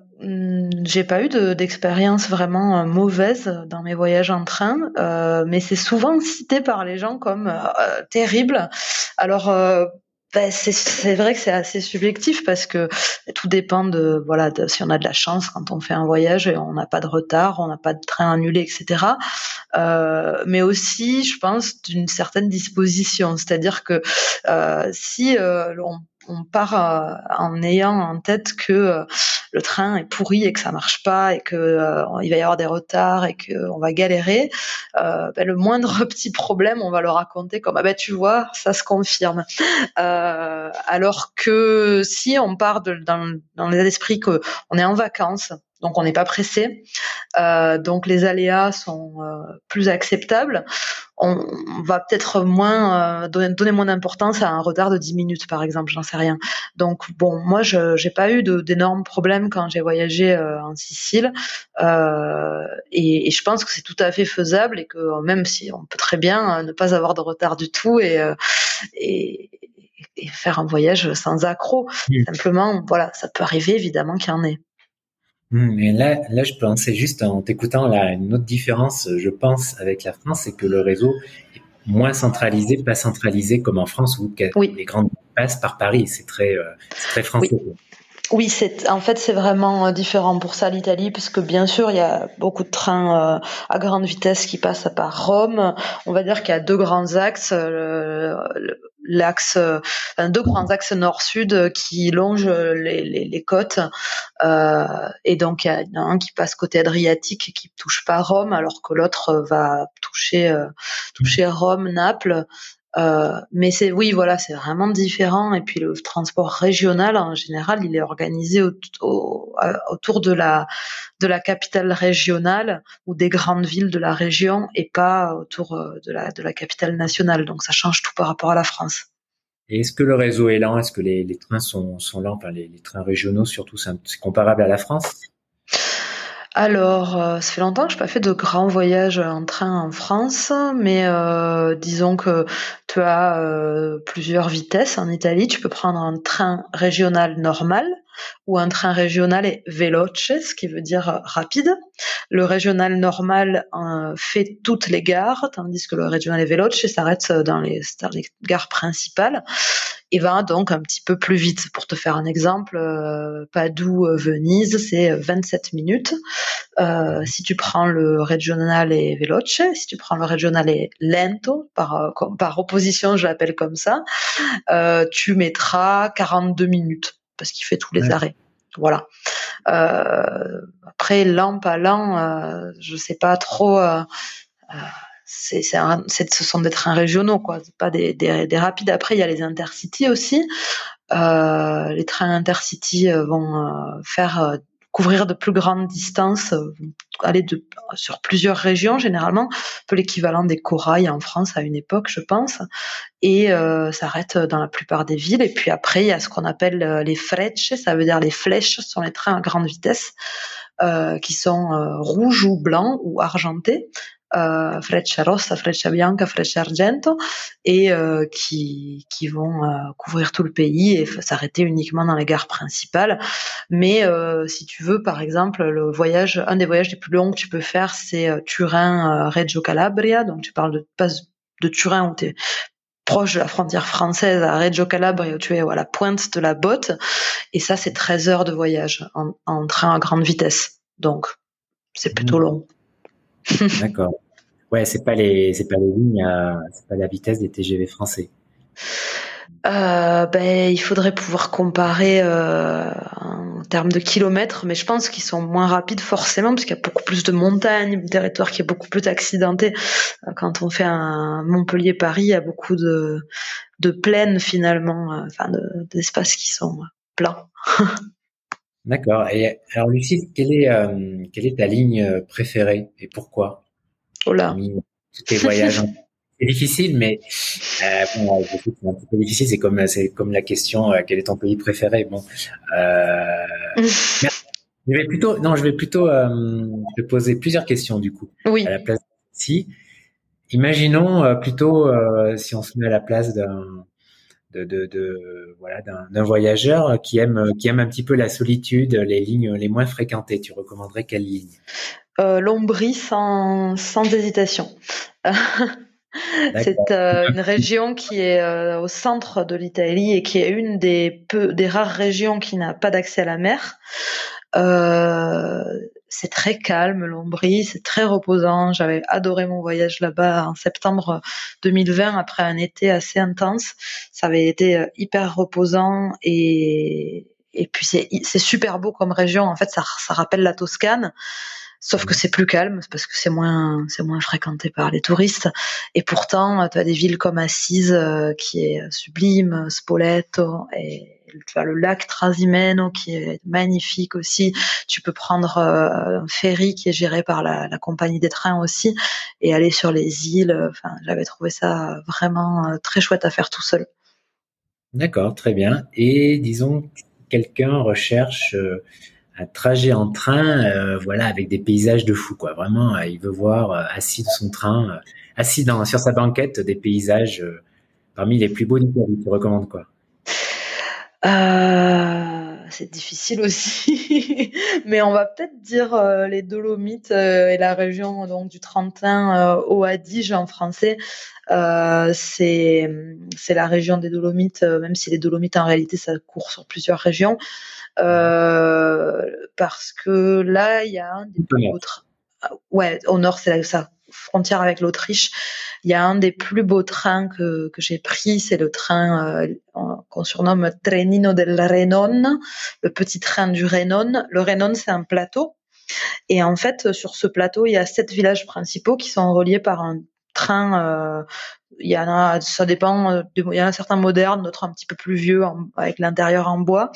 j'ai pas eu d'expérience vraiment euh, mauvaise dans mes voyages en train, euh, mais c'est souvent cité par les gens comme terrible. Alors ben, c'est vrai que c'est assez subjectif parce que tout dépend de voilà de, si on a de la chance quand on fait un voyage et on n'a pas de retard, on n'a pas de train annulé, etc. Euh, mais aussi, je pense, d'une certaine disposition, c'est-à-dire que euh, si euh, on on part euh, en ayant en tête que euh, le train est pourri et que ça marche pas et que euh, il va y avoir des retards et qu'on va galérer, ben, le moindre petit problème, on va le raconter comme ah ben tu vois, ça se confirme. alors que si on part de, dans, dans l'état d'esprit que on est en vacances, donc on n'est pas pressé, euh, donc les aléas sont euh, plus acceptables. On, va peut-être moins euh, donner, moins d'importance à un retard de 10 minutes, par exemple, j'en sais rien. Donc bon, moi je j'ai pas eu d'énormes problèmes quand j'ai voyagé en Sicile, et, et, je pense que c'est tout à fait faisable et que même si on peut très bien ne pas avoir de retard du tout et, et et faire un voyage sans accroc. Simplement, voilà, ça peut arriver évidemment qu'il y en ait. Mais là, là, je pensais juste en t'écoutant là, une autre différence, je pense, avec la France, c'est que le réseau est moins centralisé, pas centralisé comme en France où les grandes passent par Paris. C'est très, euh, très français. Oui. c'est en fait c'est vraiment euh, différent pour ça l'Italie parce que bien sûr il y a beaucoup de trains euh, à grande vitesse qui passent par Rome. On va dire qu'il y a deux grands axes l'axe, enfin, deux grands axes nord-sud qui longent les, les, les côtes. Euh, et donc, il y en a un qui passe côté Adriatique et qui touche pas Rome, alors que l'autre va toucher, euh, toucher Rome, Naples. Euh, mais c'est oui, voilà, c'est vraiment différent. Et puis le transport régional en général, il est organisé autour de la de la capitale régionale ou des grandes villes de la région et pas autour euh, de la de la capitale nationale. Donc ça change tout par rapport à la France. Et est-ce que le réseau est lent? Est-ce que les, les, trains sont, sont lents? Enfin, les, les trains régionaux, surtout, c'est comparable à la France? Alors, euh, ça fait longtemps que je n'ai pas fait de grands voyages en train en France, mais euh, disons que tu as euh, plusieurs vitesses en Italie. Tu peux prendre un train régional normal ou un train régional est veloce, ce qui veut dire rapide. Le régional normal euh, fait toutes les gares, tandis que le régional veloce s'arrête dans les, gares principales et va donc un petit peu plus vite. Pour te faire un exemple, euh, Padoue-Venise, c'est 27 minutes. Euh, si tu prends le régional et veloce, si tu prends le régional et lento, par opposition, je l'appelle comme ça, tu mettras 42 minutes parce qu'il fait tous les arrêts. Voilà. Euh, après, lampe à l'an, euh, je sais pas trop. Euh, c'est, ce sont des trains régionaux, quoi. pas des, des, des, rapides. Après, il y a les intercities aussi. Les trains intercities vont faire couvrir de plus grandes distances, euh, aller de, sur plusieurs régions généralement, un peu l'équivalent des corails en France à une époque, je pense, et euh, s'arrête dans la plupart des villes. Et puis après, il y a ce qu'on appelle euh, les frecce, ça veut dire les flèches, ce sont les trains à grande vitesse. Euh, qui sont rouges ou blancs ou argentés, euh, Freccia Rossa, Freccia Bianca, Freccia Argento, et euh, qui, qui vont euh, couvrir tout le pays et s'arrêter uniquement dans les gares principales. Mais euh, si tu veux, par exemple, le voyage, un des voyages les plus longs que tu peux faire, c'est Turin-Reggio Calabria. Donc tu parles de de Turin où tu es proche de la frontière française à Reggio Calabria tu es à la pointe de la botte. Et ça, c'est 13 heures de voyage en, en train à grande vitesse. Donc, c'est plutôt mmh. long. D'accord. Ouais, c'est pas les, c'est pas les lignes, c'est pas la vitesse des TGV français. Euh, ben, il faudrait pouvoir comparer euh, en termes de kilomètres, mais je pense qu'ils sont moins rapides forcément parce qu'il y a beaucoup plus de montagnes, un territoire qui est beaucoup plus accidenté. Euh, quand on fait un Montpellier-Paris, il y a beaucoup de, de plaines finalement, euh, enfin d'espaces qui sont plats. D'accord. Et alors Lucie, quelle est euh, quelle est ta ligne préférée et pourquoi? Oh là. tes voyages. c'est difficile, mais euh, bon, c'est un peu difficile. C'est comme c'est comme la question euh, quel est ton pays préféré? Bon, euh, je vais plutôt non, je vais plutôt euh, te poser plusieurs questions du coup. Oui. À la place si. Imaginons euh, plutôt euh, si on se met à la place d'un de, de, de, voilà d'un voyageur qui aime qui aime un petit peu la solitude, les lignes les moins fréquentées. Tu recommanderais quelle ligne? Euh, L'Ombrie sans, sans hésitation. C'est euh, une région qui est euh, au centre de l'Italie et qui est une des, peu, des rares régions qui n'a pas d'accès à la mer. Euh, c'est très calme, l'Ombrie, c'est très reposant. J'avais adoré mon voyage là-bas en septembre 2020 après un été assez intense. Ça avait été hyper reposant et, et puis c'est super beau comme région. En fait, ça, ça rappelle la Toscane. Sauf que c'est plus calme parce que c'est moins c'est moins fréquenté par les touristes. Et pourtant, tu as des villes comme Assise euh, qui est sublime, Spoleto et le lac Trasimeno qui est magnifique aussi. Tu peux prendre euh, un ferry qui est géré par la, compagnie des trains aussi et aller sur les îles. Enfin, j'avais trouvé ça vraiment euh, très chouette à faire tout seul. D'accord, très bien. Et disons, quelqu'un recherche un trajet en train, euh, voilà, avec des paysages de fou, quoi. Vraiment, euh, il veut voir euh, assis de son train, assis dans, sur sa banquette, des paysages parmi les plus beaux du pays. Tu recommandes quoi? C'est difficile aussi, mais on va peut-être dire les Dolomites et la région donc du Trentin au Adige en français. c'est c'est la région des Dolomites, même si les Dolomites en réalité ça court sur plusieurs régions. Euh, parce que là, il y a un des plus beaux trains. Ouais, au nord, c'est sa frontière avec l'Autriche. Il y a un des plus beaux trains que, que j'ai pris, c'est le train euh, qu'on surnomme Trenino del Renon, le petit train du Renon. Le Renon, c'est un plateau. Et en fait, sur ce plateau, il y a sept villages principaux qui sont reliés par un train euh, il y en a, ça dépend. Euh, il y en a certains modernes, d'autres un petit peu plus vieux, avec l'intérieur en bois.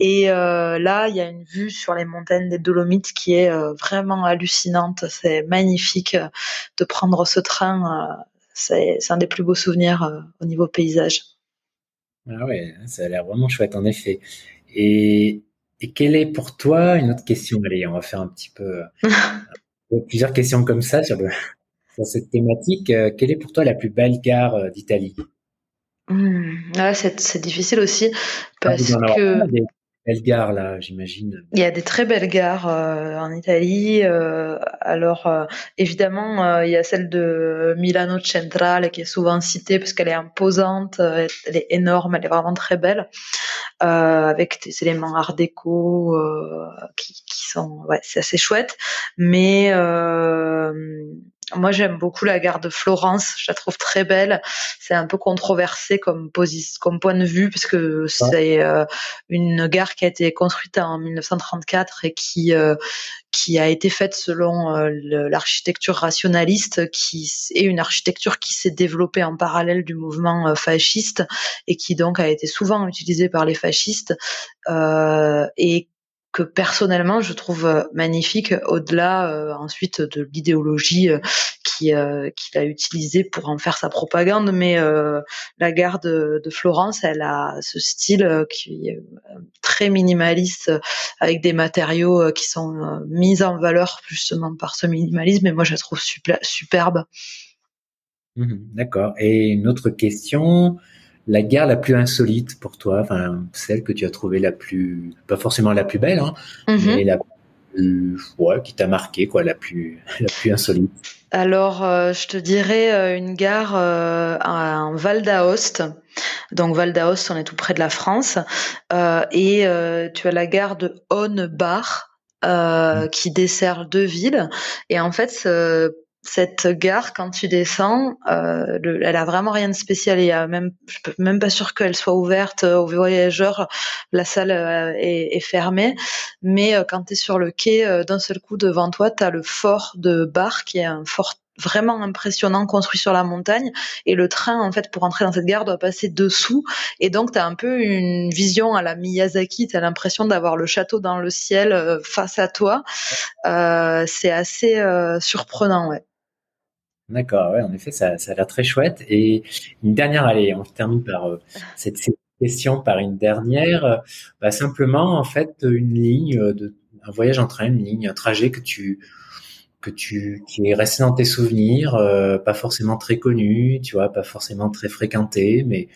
Et euh, là, il y a une vue sur les montagnes des Dolomites qui est euh, vraiment hallucinante. C'est magnifique de prendre ce train. c'est un des plus beaux souvenirs au niveau paysage. Ah ouais, ça a l'air vraiment chouette en effet. Et, et quelle est pour toi une autre question? Allez, on va faire un petit peu plusieurs questions comme ça sur, le, sur cette thématique. quelle est pour toi la plus belle gare d'Italie? Mmh. ah, c'est difficile aussi parce que belles gares là, j'imagine. Il y a des très belles gares euh, en Italie. Euh, alors euh, évidemment, il y a celle de Milano Centrale qui est souvent citée parce qu'elle est imposante, elle est énorme, elle est vraiment très belle, avec des éléments art déco qui, qui, sont, ouais, c'est assez chouette. Mais moi, j'aime beaucoup la gare de Florence. Je la trouve très belle. C'est un peu controversé comme, comme point de vue, parce que c'est euh, une gare qui a été construite en 1934 et qui euh, qui a été faite selon euh, l'architecture rationaliste, qui est une architecture qui s'est développée en parallèle du mouvement fasciste et qui donc a été souvent utilisée par les fascistes et que personnellement je trouve euh, magnifique au-delà euh, ensuite de l'idéologie euh, qui qu'il a utilisée pour en faire sa propagande. Mais la gare de, Florence elle a ce style qui est très minimaliste avec des matériaux qui sont mis en valeur justement par ce minimalisme. Et moi je la trouve superbe. Mmh D'accord. Et une autre question, la gare la plus insolite pour toi, enfin celle que tu as trouvée la plus, pas forcément la plus belle, hein, mhm. mais la plus, ouais, qui t'a marqué, quoi, la plus, la plus insolite. Alors, euh, je te dirais euh, une gare euh, en Val d'Aoste. Donc Val d'Aoste, on est tout près de la France, et tu as la gare de Honne-Bar. Mm. qui dessert deux villes et en fait cette gare, quand tu descends, euh, elle a vraiment rien de spécial. Il y a même, je peux même pas sûr qu'elle soit ouverte aux voyageurs. La salle euh, est, fermée, mais euh, quand tu es sur le quai, d'un seul coup devant toi, tu as le fort de Bar, qui est un fort vraiment impressionnant construit sur la montagne et le train en fait pour entrer dans cette gare doit passer dessous et donc tu as un peu une vision à la Miyazaki, tu as l'impression d'avoir le château dans le ciel face à toi. c'est assez surprenant ouais. D'accord, ouais, en effet, ça, ça a l'air très chouette. Et une dernière, allez, on termine par euh, cette, question par une dernière. Bah, simplement, en fait, une ligne de un voyage en train, une ligne, un trajet que tu que tu qui est resté dans tes souvenirs, euh, pas forcément très connu, tu vois, pas forcément très fréquenté, mais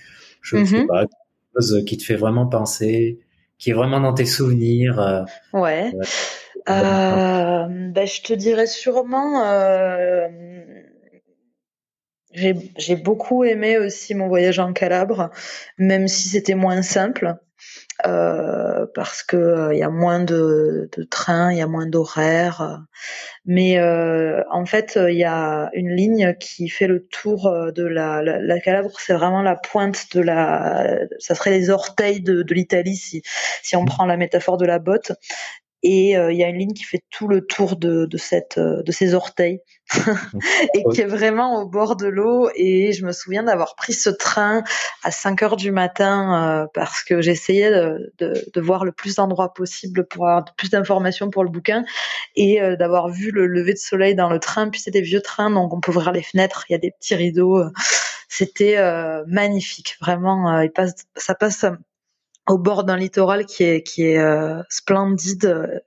je ne sais mm-hmm. pas, quelque chose qui te fait vraiment penser, qui est vraiment dans tes souvenirs. Euh, ouais. bah, je te dirais sûrement j'ai beaucoup aimé aussi mon voyage en Calabre, même si c'était moins simple. Euh, parce que euh, il y a moins de, de trains, il y a moins d'horaires. Mais euh, en fait, il y a une ligne qui fait le tour de la, la, la Calabre. C'est vraiment la pointe de la. Ça serait les orteils de, de l'Italie si si on prend la métaphore de la botte et euh, il y a une ligne qui fait tout le tour de, de cette euh, de ses orteils. Et qui est vraiment au bord de l'eau. Et je me souviens d'avoir pris ce train à 5 heures du matin euh, parce que j'essayais de, de, de, voir le plus d'endroits possible pour avoir plus d'informations pour le bouquin. Et d'avoir vu le lever de soleil dans le train. Puis c'est des vieux trains donc on peut ouvrir les fenêtres. Il y a des petits rideaux c'était magnifique. Vraiment il passe ça passe au bord d'un littoral qui est qui est euh, splendide euh,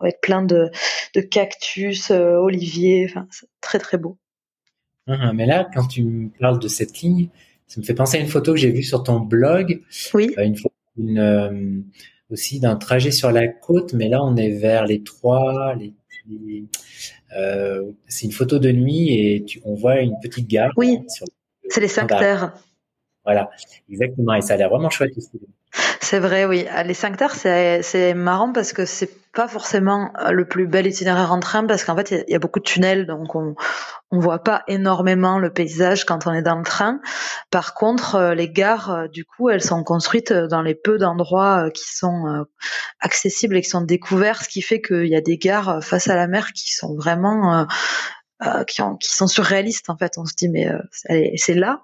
avec plein de, de cactus, euh, oliviers, enfin très très beau. Ah, mais là, quand tu me parles de cette ligne, ça me fait penser à une photo que j'ai vue sur ton blog. Oui. une, une aussi d'un trajet sur la côte, mais là on est vers les trois. Les, c'est une photo de nuit et tu, on voit une petite gare. Oui. C'est les cinq terres. Voilà, exactement. Et ça a l'air vraiment chouette aussi. C'est vrai, oui. Ah, les 5 terres, c'est marrant parce que c'est pas forcément euh, le plus bel itinéraire en train parce qu'en fait, il y, a beaucoup de tunnels, donc on on voit pas énormément le paysage quand on est dans le train. Par contre, euh, les gares, euh, du coup, elles sont construites dans les peu d'endroits qui sont accessibles et qui sont découverts, ce qui fait qu'il y a des gares face à la mer qui sont vraiment qui, qui, sont surréalistes en fait. On se dit mais c'est là.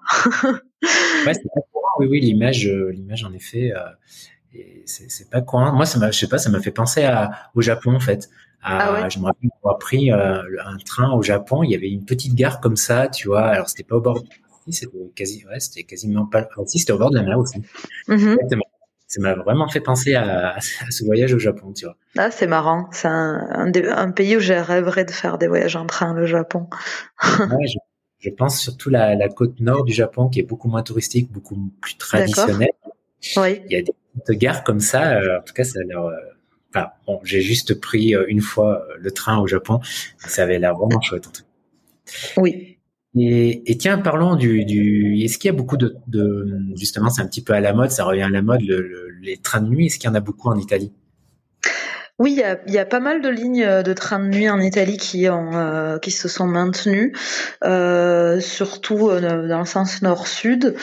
oui, oui, l'image, euh, l'image en effet, euh, c'est pas quoi. Moi, ça m'a, je sais pas, ça m'a fait penser à, au Japon en fait. À, ah Je me rappelle avoir pris euh, un train au Japon, il y avait une petite gare comme ça, tu vois. Alors c'était pas au bord, c'était quasi, ouais, c'était quasiment pas. si, c'était au bord de la mer aussi. Mm-hmm. Ça m'a vraiment fait penser à, ce voyage au Japon, tu vois. Ah, c'est marrant. C'est un, pays où j'ai rêverais de faire des voyages en train, le Japon. ouais, je, pense surtout la, la côte nord du Japon qui est beaucoup moins touristique, beaucoup plus traditionnelle. Oui. Il y a des petites gares comme ça. Euh, en tout cas, ça a l'air. Euh, enfin, bon, j'ai juste pris euh, une fois le train au Japon. Ça avait l'air vraiment chouette. En tout cas. Oui. Et, et, tiens, parlons du, du est-ce qu'il y a beaucoup de, de justement, c'est un petit peu à la mode, ça revient à la mode, le, les trains de nuit. Est-ce qu'il y en a beaucoup en Italie? Oui, il y a, pas mal de lignes euh, de trains de nuit en Italie qui, euh, se sont maintenues, euh, surtout dans le sens nord-sud.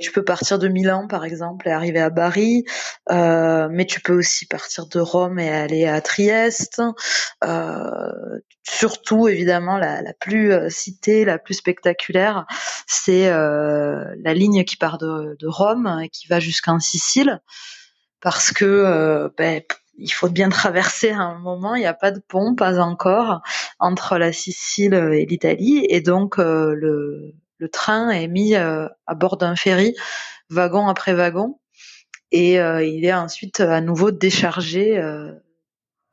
tu peux partir de Milan, par exemple, et arriver à Bari, mais tu peux aussi partir de Rome et aller à Trieste. surtout, évidemment, la, plus citée, la plus spectaculaire, c'est la ligne qui part de, de Rome et qui va jusqu'en Sicile, parce que ben, il faut bien traverser à un moment. Il n'y a pas de pont, pas encore, entre la Sicile et l'Italie, et donc euh, le, le, train est mis euh, à bord d'un ferry, wagon après wagon, et euh, il est ensuite à nouveau déchargé.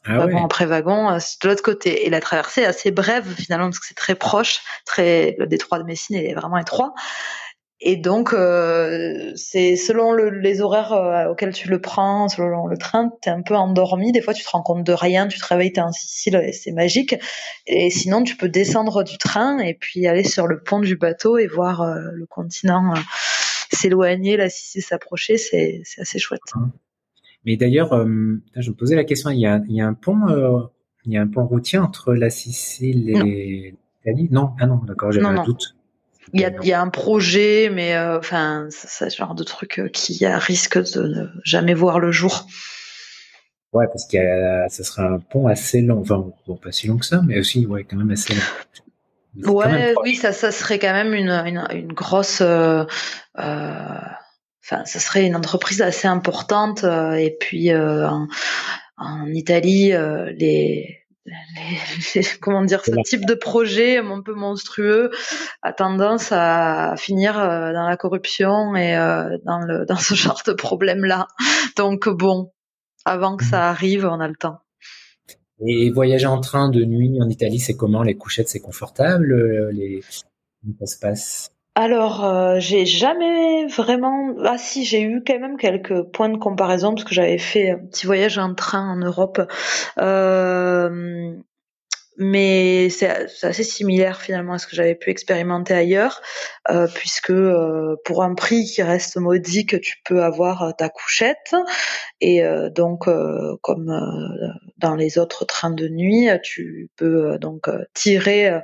Ah wagon après wagon de l'autre côté et la traversée est assez brève finalement parce que c'est très proche très le détroit de Messine est vraiment étroit et donc, euh, c'est selon le, les horaires euh, auxquels tu le prends, selon le train, tu es un peu endormi. Des fois, tu te rends compte de rien, tu te réveilles, tu es en Sicile et c'est magique. Et sinon, tu peux descendre du train et puis aller sur le pont du bateau et voir euh, le continent s'éloigner, la Sicile s'approcher. C'est assez chouette. Mais d'ailleurs, je me posais la question, il y a, il y a un pont... il y a un pont routier entre la Sicile et l'Italie? Non, ah non, d'accord, j'avais un doute. Il y a, y a, un projet, mais euh, enfin, c'est ce genre de truc euh, qui risque de ne jamais voir le jour. Ouais, parce que ça serait un pont assez long, enfin, pas si long que ça, mais aussi, ouais, quand même assez long. Ouais, oui, ça, ça serait quand même une, une, une grosse. Euh, euh, enfin, ça serait une entreprise assez importante. et puis, en, en, Italie, les les, comment dire, ce type de projet un peu monstrueux a tendance à finir euh, dans la corruption et euh, dans, le, dans ce genre de problème-là. Donc bon, avant que ça mhm. arrive, on a le temps. Et voyager en train de nuit en Italie, c'est comment? Les couchettes, c'est confortable? Euh, les... Comment ça se passe? Alors, euh, j'ai jamais vraiment. Ah si, j'ai eu quand même quelques points de comparaison parce que j'avais fait un petit voyage en train en Europe, euh, mais c'est assez similaire finalement à ce que j'avais pu expérimenter ailleurs, euh, puisque pour un prix qui reste modique, tu peux avoir ta couchette et donc comme dans les autres trains de nuit, tu peux donc tirer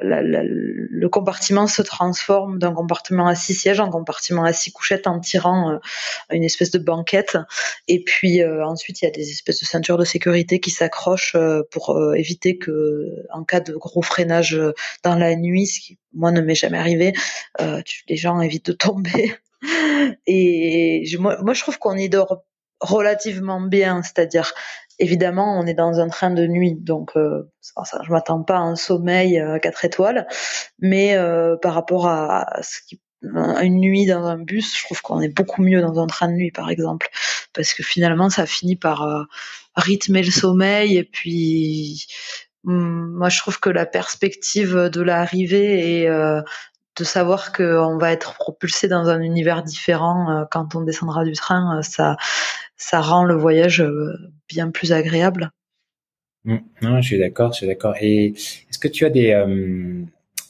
le compartiment se transforme d'un compartiment à six sièges en compartiment à six couchettes en tirant euh, une espèce de banquette. Et puis euh, ensuite, il y a des espèces de ceintures de sécurité qui s'accrochent euh, pour éviter que, en cas de gros freinage dans la nuit, ce qui moi ne m'est jamais arrivé, les gens évitent de tomber. Et moi, moi, je trouve qu'on y dort relativement bien, c'est-à-dire évidemment on est dans un train de nuit, donc euh, ça, je m'attends pas à un sommeil à 4 étoiles, mais euh, par rapport à, une nuit dans un bus, je trouve qu'on est beaucoup mieux dans un train de nuit, par exemple, parce que finalement, ça finit par euh, rythmer le sommeil et puis hum, moi, je trouve que la perspective de l'arrivée et de savoir qu'on va être propulsé dans un univers différent quand on descendra du train, ça, ça rend le voyage euh, bien plus agréable. Mmh. non, je suis d'accord, je suis d'accord. Et est-ce que tu as des, euh,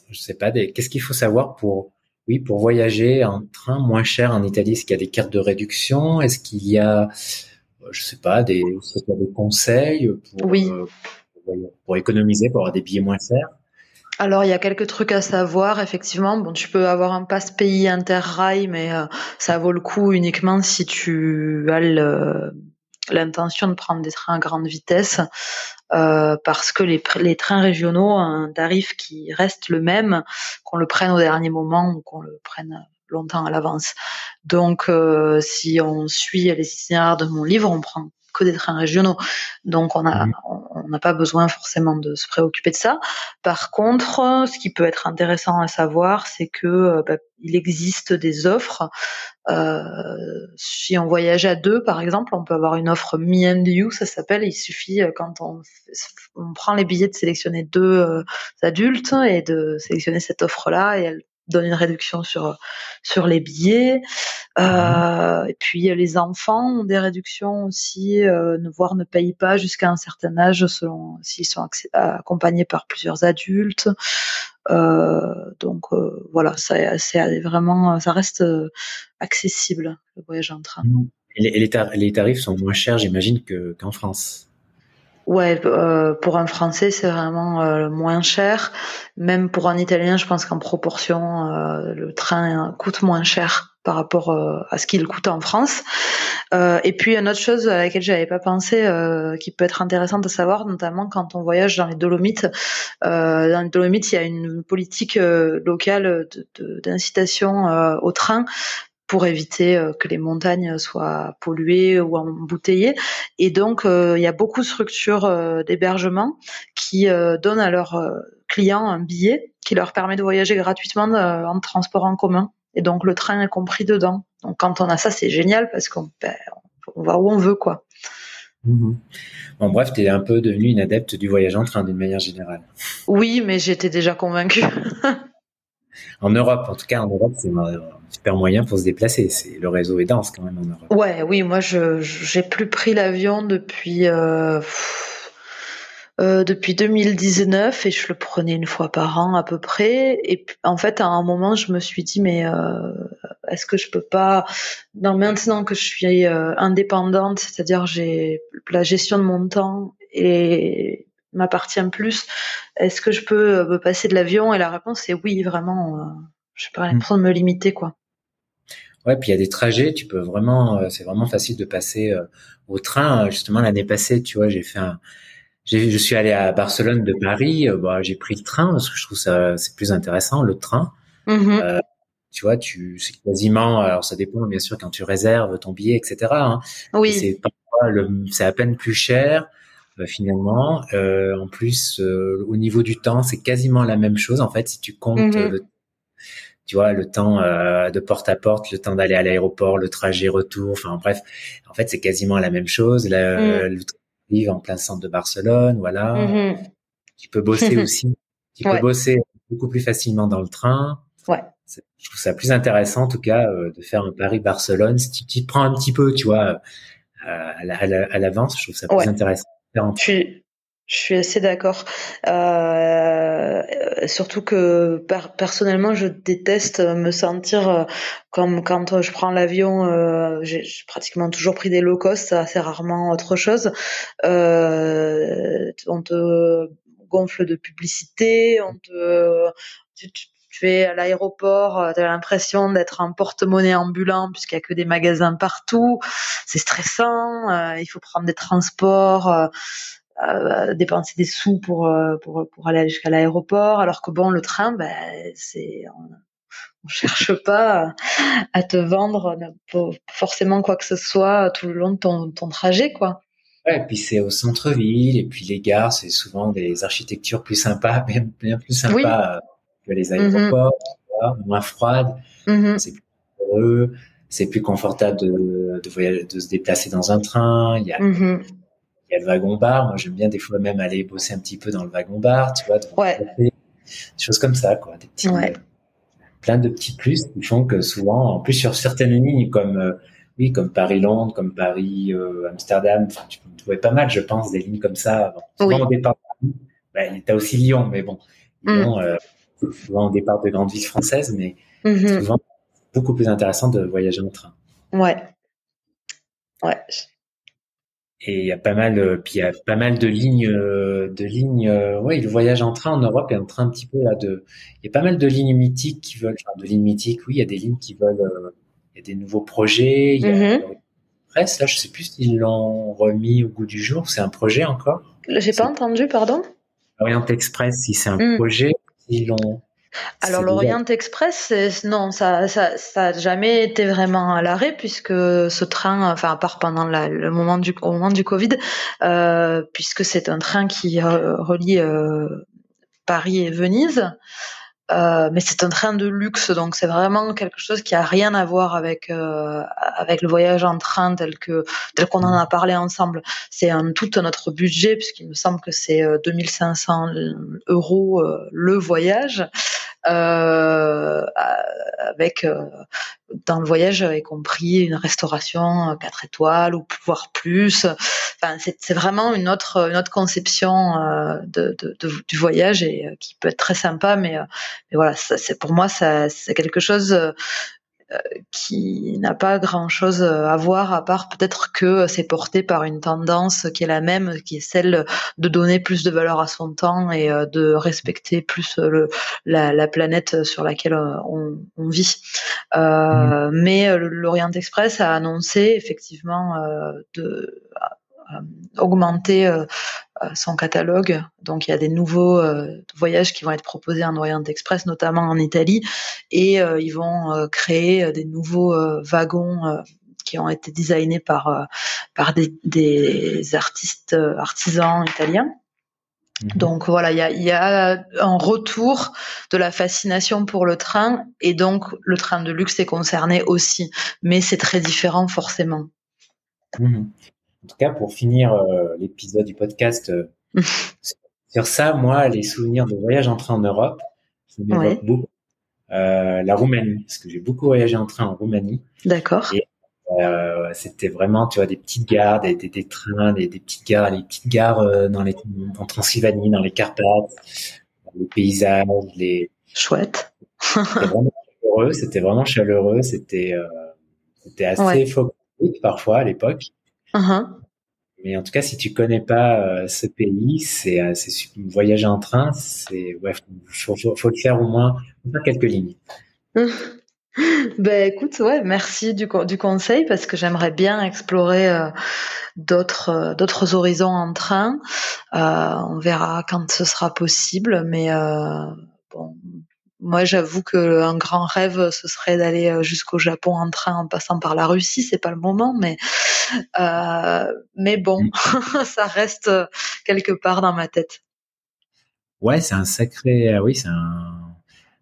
je sais pas, des, qu'est-ce qu'il faut savoir pour, oui, pour voyager en train moins cher en Italie? Est-ce qu'il y a des cartes de réduction? Est-ce qu'il y a, je sais pas, des, des conseils pour, oui. Euh, pour économiser, pour avoir des billets moins chers? Alors il y a quelques trucs à savoir effectivement. Bon, tu peux avoir un passe pays interrail, mais euh, ça vaut le coup uniquement si tu as l'intention de prendre des trains à grande vitesse, euh, parce que les, les, trains régionaux ont un tarif qui reste le même, qu'on le prenne au dernier moment ou qu'on le prenne longtemps à l'avance. Donc, euh, si on suit les itinéraires de mon livre, on prend que des trains régionaux. Donc on a, mmh. on n'a pas besoin forcément de se préoccuper de ça. Par contre, ce qui peut être intéressant à savoir, c'est que euh, bah, il existe des offres. Euh, si on voyage à deux, par exemple, on peut avoir une offre Me and You, ça s'appelle. Il suffit euh, quand on, on, prend les billets de sélectionner deux adultes et de sélectionner cette offre-là, et elle donne une réduction sur sur les billets. Euh, et puis les enfants ont des réductions aussi, euh, voire ne payent pas jusqu'à un certain âge selon s'ils sont accompagnés par plusieurs adultes. Euh, donc euh, voilà, ça c'est vraiment, ça reste accessible le voyage en train. Et les, tarifs sont moins chers, j'imagine, qu'en France. Ouais, euh, pour un Français, c'est vraiment euh, moins cher. Même pour un Italien, je pense qu'en proportion, euh, le train coûte moins cher par rapport à ce qu'il coûte en France. et puis une autre chose à laquelle j'avais pas pensé, qui peut être intéressante à savoir, notamment quand on voyage dans les Dolomites. dans les Dolomites, il y a une politique locale d'incitation au train pour éviter euh, que les montagnes soient polluées ou embouteillées. Et donc, euh, il y a beaucoup de structures euh, d'hébergement qui donnent à leurs clients un billet qui leur permet de voyager gratuitement en transport en commun. Et donc, le train est compris dedans. Donc, quand on a ça, c'est génial parce qu'on ben, on va où on veut, quoi. Mmh bon, bref, tu es un peu devenu une adepte du voyage en train d'une manière générale. Oui, mais j'étais déjà convaincue. en Europe, en tout cas, en Europe, c'est super moyen pour se déplacer. C'est le réseau est dense quand même en Europe. Ouais, oui, moi je j'ai plus pris l'avion depuis euh, euh, depuis 2019 et je le prenais une fois par an à peu près. Et en fait, à un moment, je me suis dit mais euh, est-ce que je peux pas non maintenant que je suis indépendante, c'est-à-dire j'ai la gestion de mon temps et m'appartient plus. Est-ce que je peux me passer de l'avion? Et la réponse est oui, vraiment. je n'ai pas l'impression de me limiter, quoi. Ouais, puis il y a des trajets, tu peux vraiment, euh, c'est vraiment facile de passer euh, au train. Justement, l'année passée, tu vois, j'ai fait un, je suis allé à Barcelone de Paris. Euh, bah, j'ai pris le train parce que je trouve ça c'est plus intéressant le train. Mm-hmm. tu vois, tu c'est quasiment, alors ça dépend bien sûr quand tu réserves ton billet, etc. Hein, oui. C'est c'est à peine plus cher finalement. en plus, au niveau du temps, c'est quasiment la même chose en fait si tu comptes le tu vois, le temps euh, de porte à porte, le temps d'aller à l'aéroport, le trajet retour, enfin bref, en fait c'est quasiment la même chose. Le, mm. le en plein centre de Barcelone, voilà. Mm-hmm. Tu peux bosser aussi, tu peux bosser beaucoup plus facilement dans le train. Ouais. Je trouve ça plus intéressant en tout cas euh, de faire un Paris-Barcelone. Si tu, tu, te prends un petit peu, tu vois, euh, à l'avance, je trouve ça plus intéressant. Je suis assez d'accord. Euh, surtout que personnellement, je déteste me sentir euh, comme quand je prends l'avion. Euh, j'ai pratiquement toujours pris des low cost, assez rarement autre chose. Euh, on te gonfle de publicité, on te tu, tu es à l'aéroport, tu as l'impression d'être un porte-monnaie ambulant puisqu'il y a que des magasins partout. C'est stressant, il faut prendre des transports dépenser des sous pour, euh, pour, pour aller jusqu'à l'aéroport, alors que bon, le train, ben, c'est, on, on cherche pas à te vendre forcément quoi que ce soit tout le long de ton, ton trajet, quoi. Ouais, et puis c'est au centre-ville, et puis les gares, c'est souvent des architectures plus sympas, bien, bien plus sympas que les aéroports, mm-hmm. moins froides, mm-hmm. c'est plus heureux, c'est plus confortable de, de, voyager, de se déplacer dans un train, il y a, mm-hmm il y a le wagon bar. Moi, j'aime bien des fois même aller bosser un petit peu dans le wagon bar, tu vois. Ouais. Des choses comme ça, quoi. Des petits, ouais. plein de petits plus qui font que souvent, en plus sur certaines lignes comme euh, oui, comme Paris-Londres, comme Paris-Amsterdam, euh, tu peux trouver pas mal, je pense, des lignes comme ça. souvent au départ, ben, t'as aussi Lyon, mais bon, mm. Lyon, euh, souvent au départ de grandes villes françaises, mais mm-hmm. souvent beaucoup plus intéressant de voyager en train. Ouais. Ouais, et il y a pas mal euh, puis il y a pas mal de lignes euh, de lignes euh, ouais le voyage en train en Europe est en train un petit peu là de il y a pas mal de lignes mythiques qui veulent enfin, de lignes mythiques oui il y a des lignes qui veulent il y a des nouveaux projets il y a mm là je sais plus s'ils l'ont remis au goût du jour c'est un projet encore? J'ai pas entendu pardon. Orient Express si c'est un mm. projet s'ils l'ont Alors l'Orient Express, non, ça, ça, ça a jamais été vraiment à l'arrêt puisque ce train, enfin à part pendant le moment du au moment du Covid, euh, puisque c'est un train qui euh, relie euh, Paris et Venise. Euh, mais c'est un train de luxe, donc c'est vraiment quelque chose qui a rien à voir avec euh, avec le voyage en train tel que tel qu'on en a parlé ensemble. C'est un tout notre budget puisqu'il me semble que c'est 2500 euros le voyage avec euh, dans le voyage y compris une restauration 4 étoiles ou voire plus. Enfin, c'est vraiment une autre une autre conception euh, de, de, de, du voyage et euh, qui peut être très sympa, mais, mais voilà, c'est pour moi c'est quelque chose euh, qui n'a pas grand-chose à voir à part peut-être que c'est porté par une tendance qui est la même, qui est celle de donner plus de valeur à son temps et euh, de respecter plus le, la, la planète sur laquelle euh, on, on vit. Euh, mmh. Mais l'Orient Express a annoncé effectivement de augmenter son catalogue. Donc il y a des nouveaux euh, voyages qui vont être proposés en Orient Express, notamment en Italie, et euh, ils vont créer des nouveaux wagons qui ont été designés par par des, des artistes artisans italiens. Mhm. Donc voilà, il y a, y a, un retour de la fascination pour le train et donc le train de luxe est concerné aussi, mais c'est très différent forcément. Mhm. En tout cas, pour finir euh, l'épisode du podcast euh, sur ça, moi, les souvenirs de voyage en train en Europe, ça m'évoque beaucoup. Euh, la Roumanie, parce que j'ai beaucoup voyagé en train en Roumanie. D'accord. Euh, c'était vraiment, tu vois, des petites gares, des, des, des trains, des, des, petites gares, les petites gares euh, dans les en Transylvanie, dans les Carpates, les paysages, les. Chouette. c'était vraiment chaleureux. C'était vraiment chaleureux. C'était euh, c'était assez ouais. parfois à l'époque. Uh-huh. Mais en tout cas, si tu connais pas euh, ce pays, c'est euh, voyager en train, c'est ouais, faut, faut, faut, le faire au moins quelques lignes. ben écoute, ouais, merci du, du conseil parce que j'aimerais bien explorer euh, d'autres euh, d'autres horizons en train. on verra quand ce sera possible, mais bon, moi, j'avoue que un grand rêve, ce serait d'aller euh, jusqu'au Japon en train en passant par la Russie. C'est pas le moment, mais euh, mais bon, mm. ça reste euh, quelque part dans ma tête. Ouais, c'est un sacré, oui, c'est un,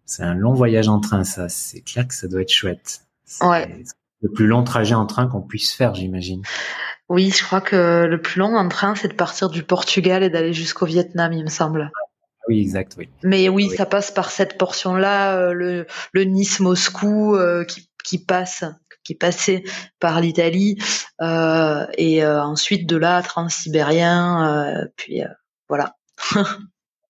c'est un long voyage en train. Ça, c'est clair que ça doit être chouette. Ouais. Le plus long trajet en train qu'on puisse faire, j'imagine. Oui, je crois que le plus long en train, c'est de partir du Portugal et d'aller jusqu'au Vietnam, il me semble. Oui, exact, oui. Mais oui, ça passe par cette portion-là, euh, le, le Nice-Moscou euh, qui, qui passe qui passait par l'Italie euh, et euh, ensuite de là transsibérien euh, puis voilà.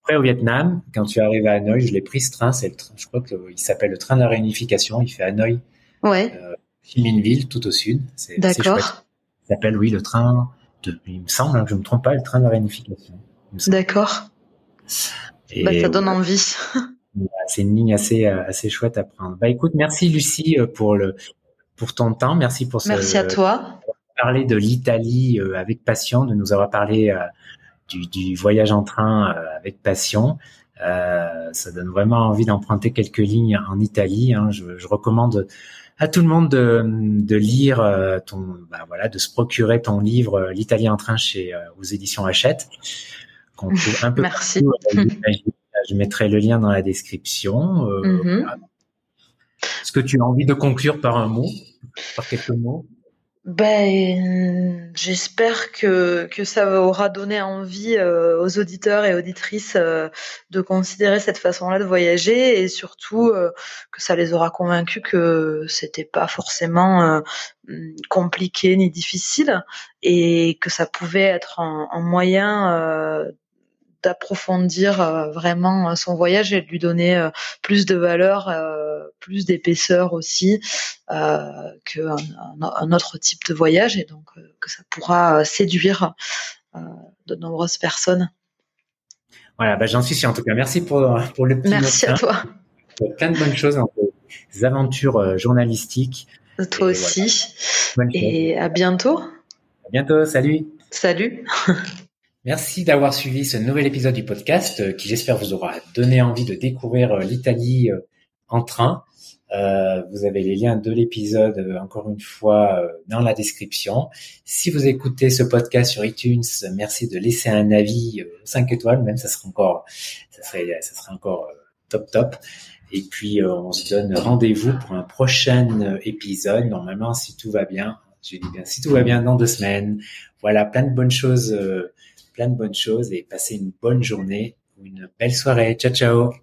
Après au Vietnam, quand tu arrives à Hanoï, je l'ai pris ce train, c'est le train, je crois qu'il s'appelle le train de la réunification, il fait Hanoï, ouais. euh, Ville, tout au sud. D'accord. Il s'appelle oui le train de, il me semble hein, que je me trompe pas, le train de la réunification. D'accord. Bah, ça donne envie. c'est une ligne assez euh, assez chouette à prendre. Bah écoute, merci Lucie euh, pour le pour ton temps, merci pour ce, merci à toi. Parler de l'Italie euh, avec passion, de nous avoir parlé du, du voyage en train avec passion. Euh, ça donne vraiment envie d'emprunter quelques lignes en Italie. Hein. Je, je, recommande à tout le monde de, de lire ton, bah voilà, de se procurer ton livre L'Italie en train chez aux éditions Hachette un peu Merci. Je mettrai le lien dans la description. Euh, mm-hmm. Est-ce que tu as envie de conclure par un mot, par quelques mots? Ben, j'espère que, que ça aura donné envie euh, aux auditeurs et auditrices euh, de considérer cette façon-là de voyager et surtout que ça les aura convaincus que c'était pas forcément compliqué ni difficile et que ça pouvait être un, un moyen d'approfondir euh, vraiment euh, son voyage et de lui donner euh, plus de valeur, plus d'épaisseur aussi qu'un un autre type de voyage et donc que ça pourra séduire de nombreuses personnes. Voilà, bah, j'en suis sûr. En tout cas, merci pour, pour le petit Merci à toi. Plein de bonnes choses, dans des aventures journalistiques. Toi aussi. et à bientôt. À bientôt. Salut. Salut. Merci d'avoir suivi ce nouvel épisode du podcast qui j'espère vous aura donné envie de découvrir l'Italie en train. Euh, vous avez les liens de l'épisode euh, encore une fois euh, dans la description. Si vous écoutez ce podcast sur iTunes, merci de laisser un avis 5 étoiles, même ça serait encore, ça serait, ça serait encore top top. Et puis on se donne rendez-vous pour un prochain épisode. Normalement, si tout va bien, je dis bien, si tout va bien dans deux semaines. Voilà, plein de bonnes choses, plein de bonnes choses et passez une bonne journée ou une belle soirée. Ciao ciao.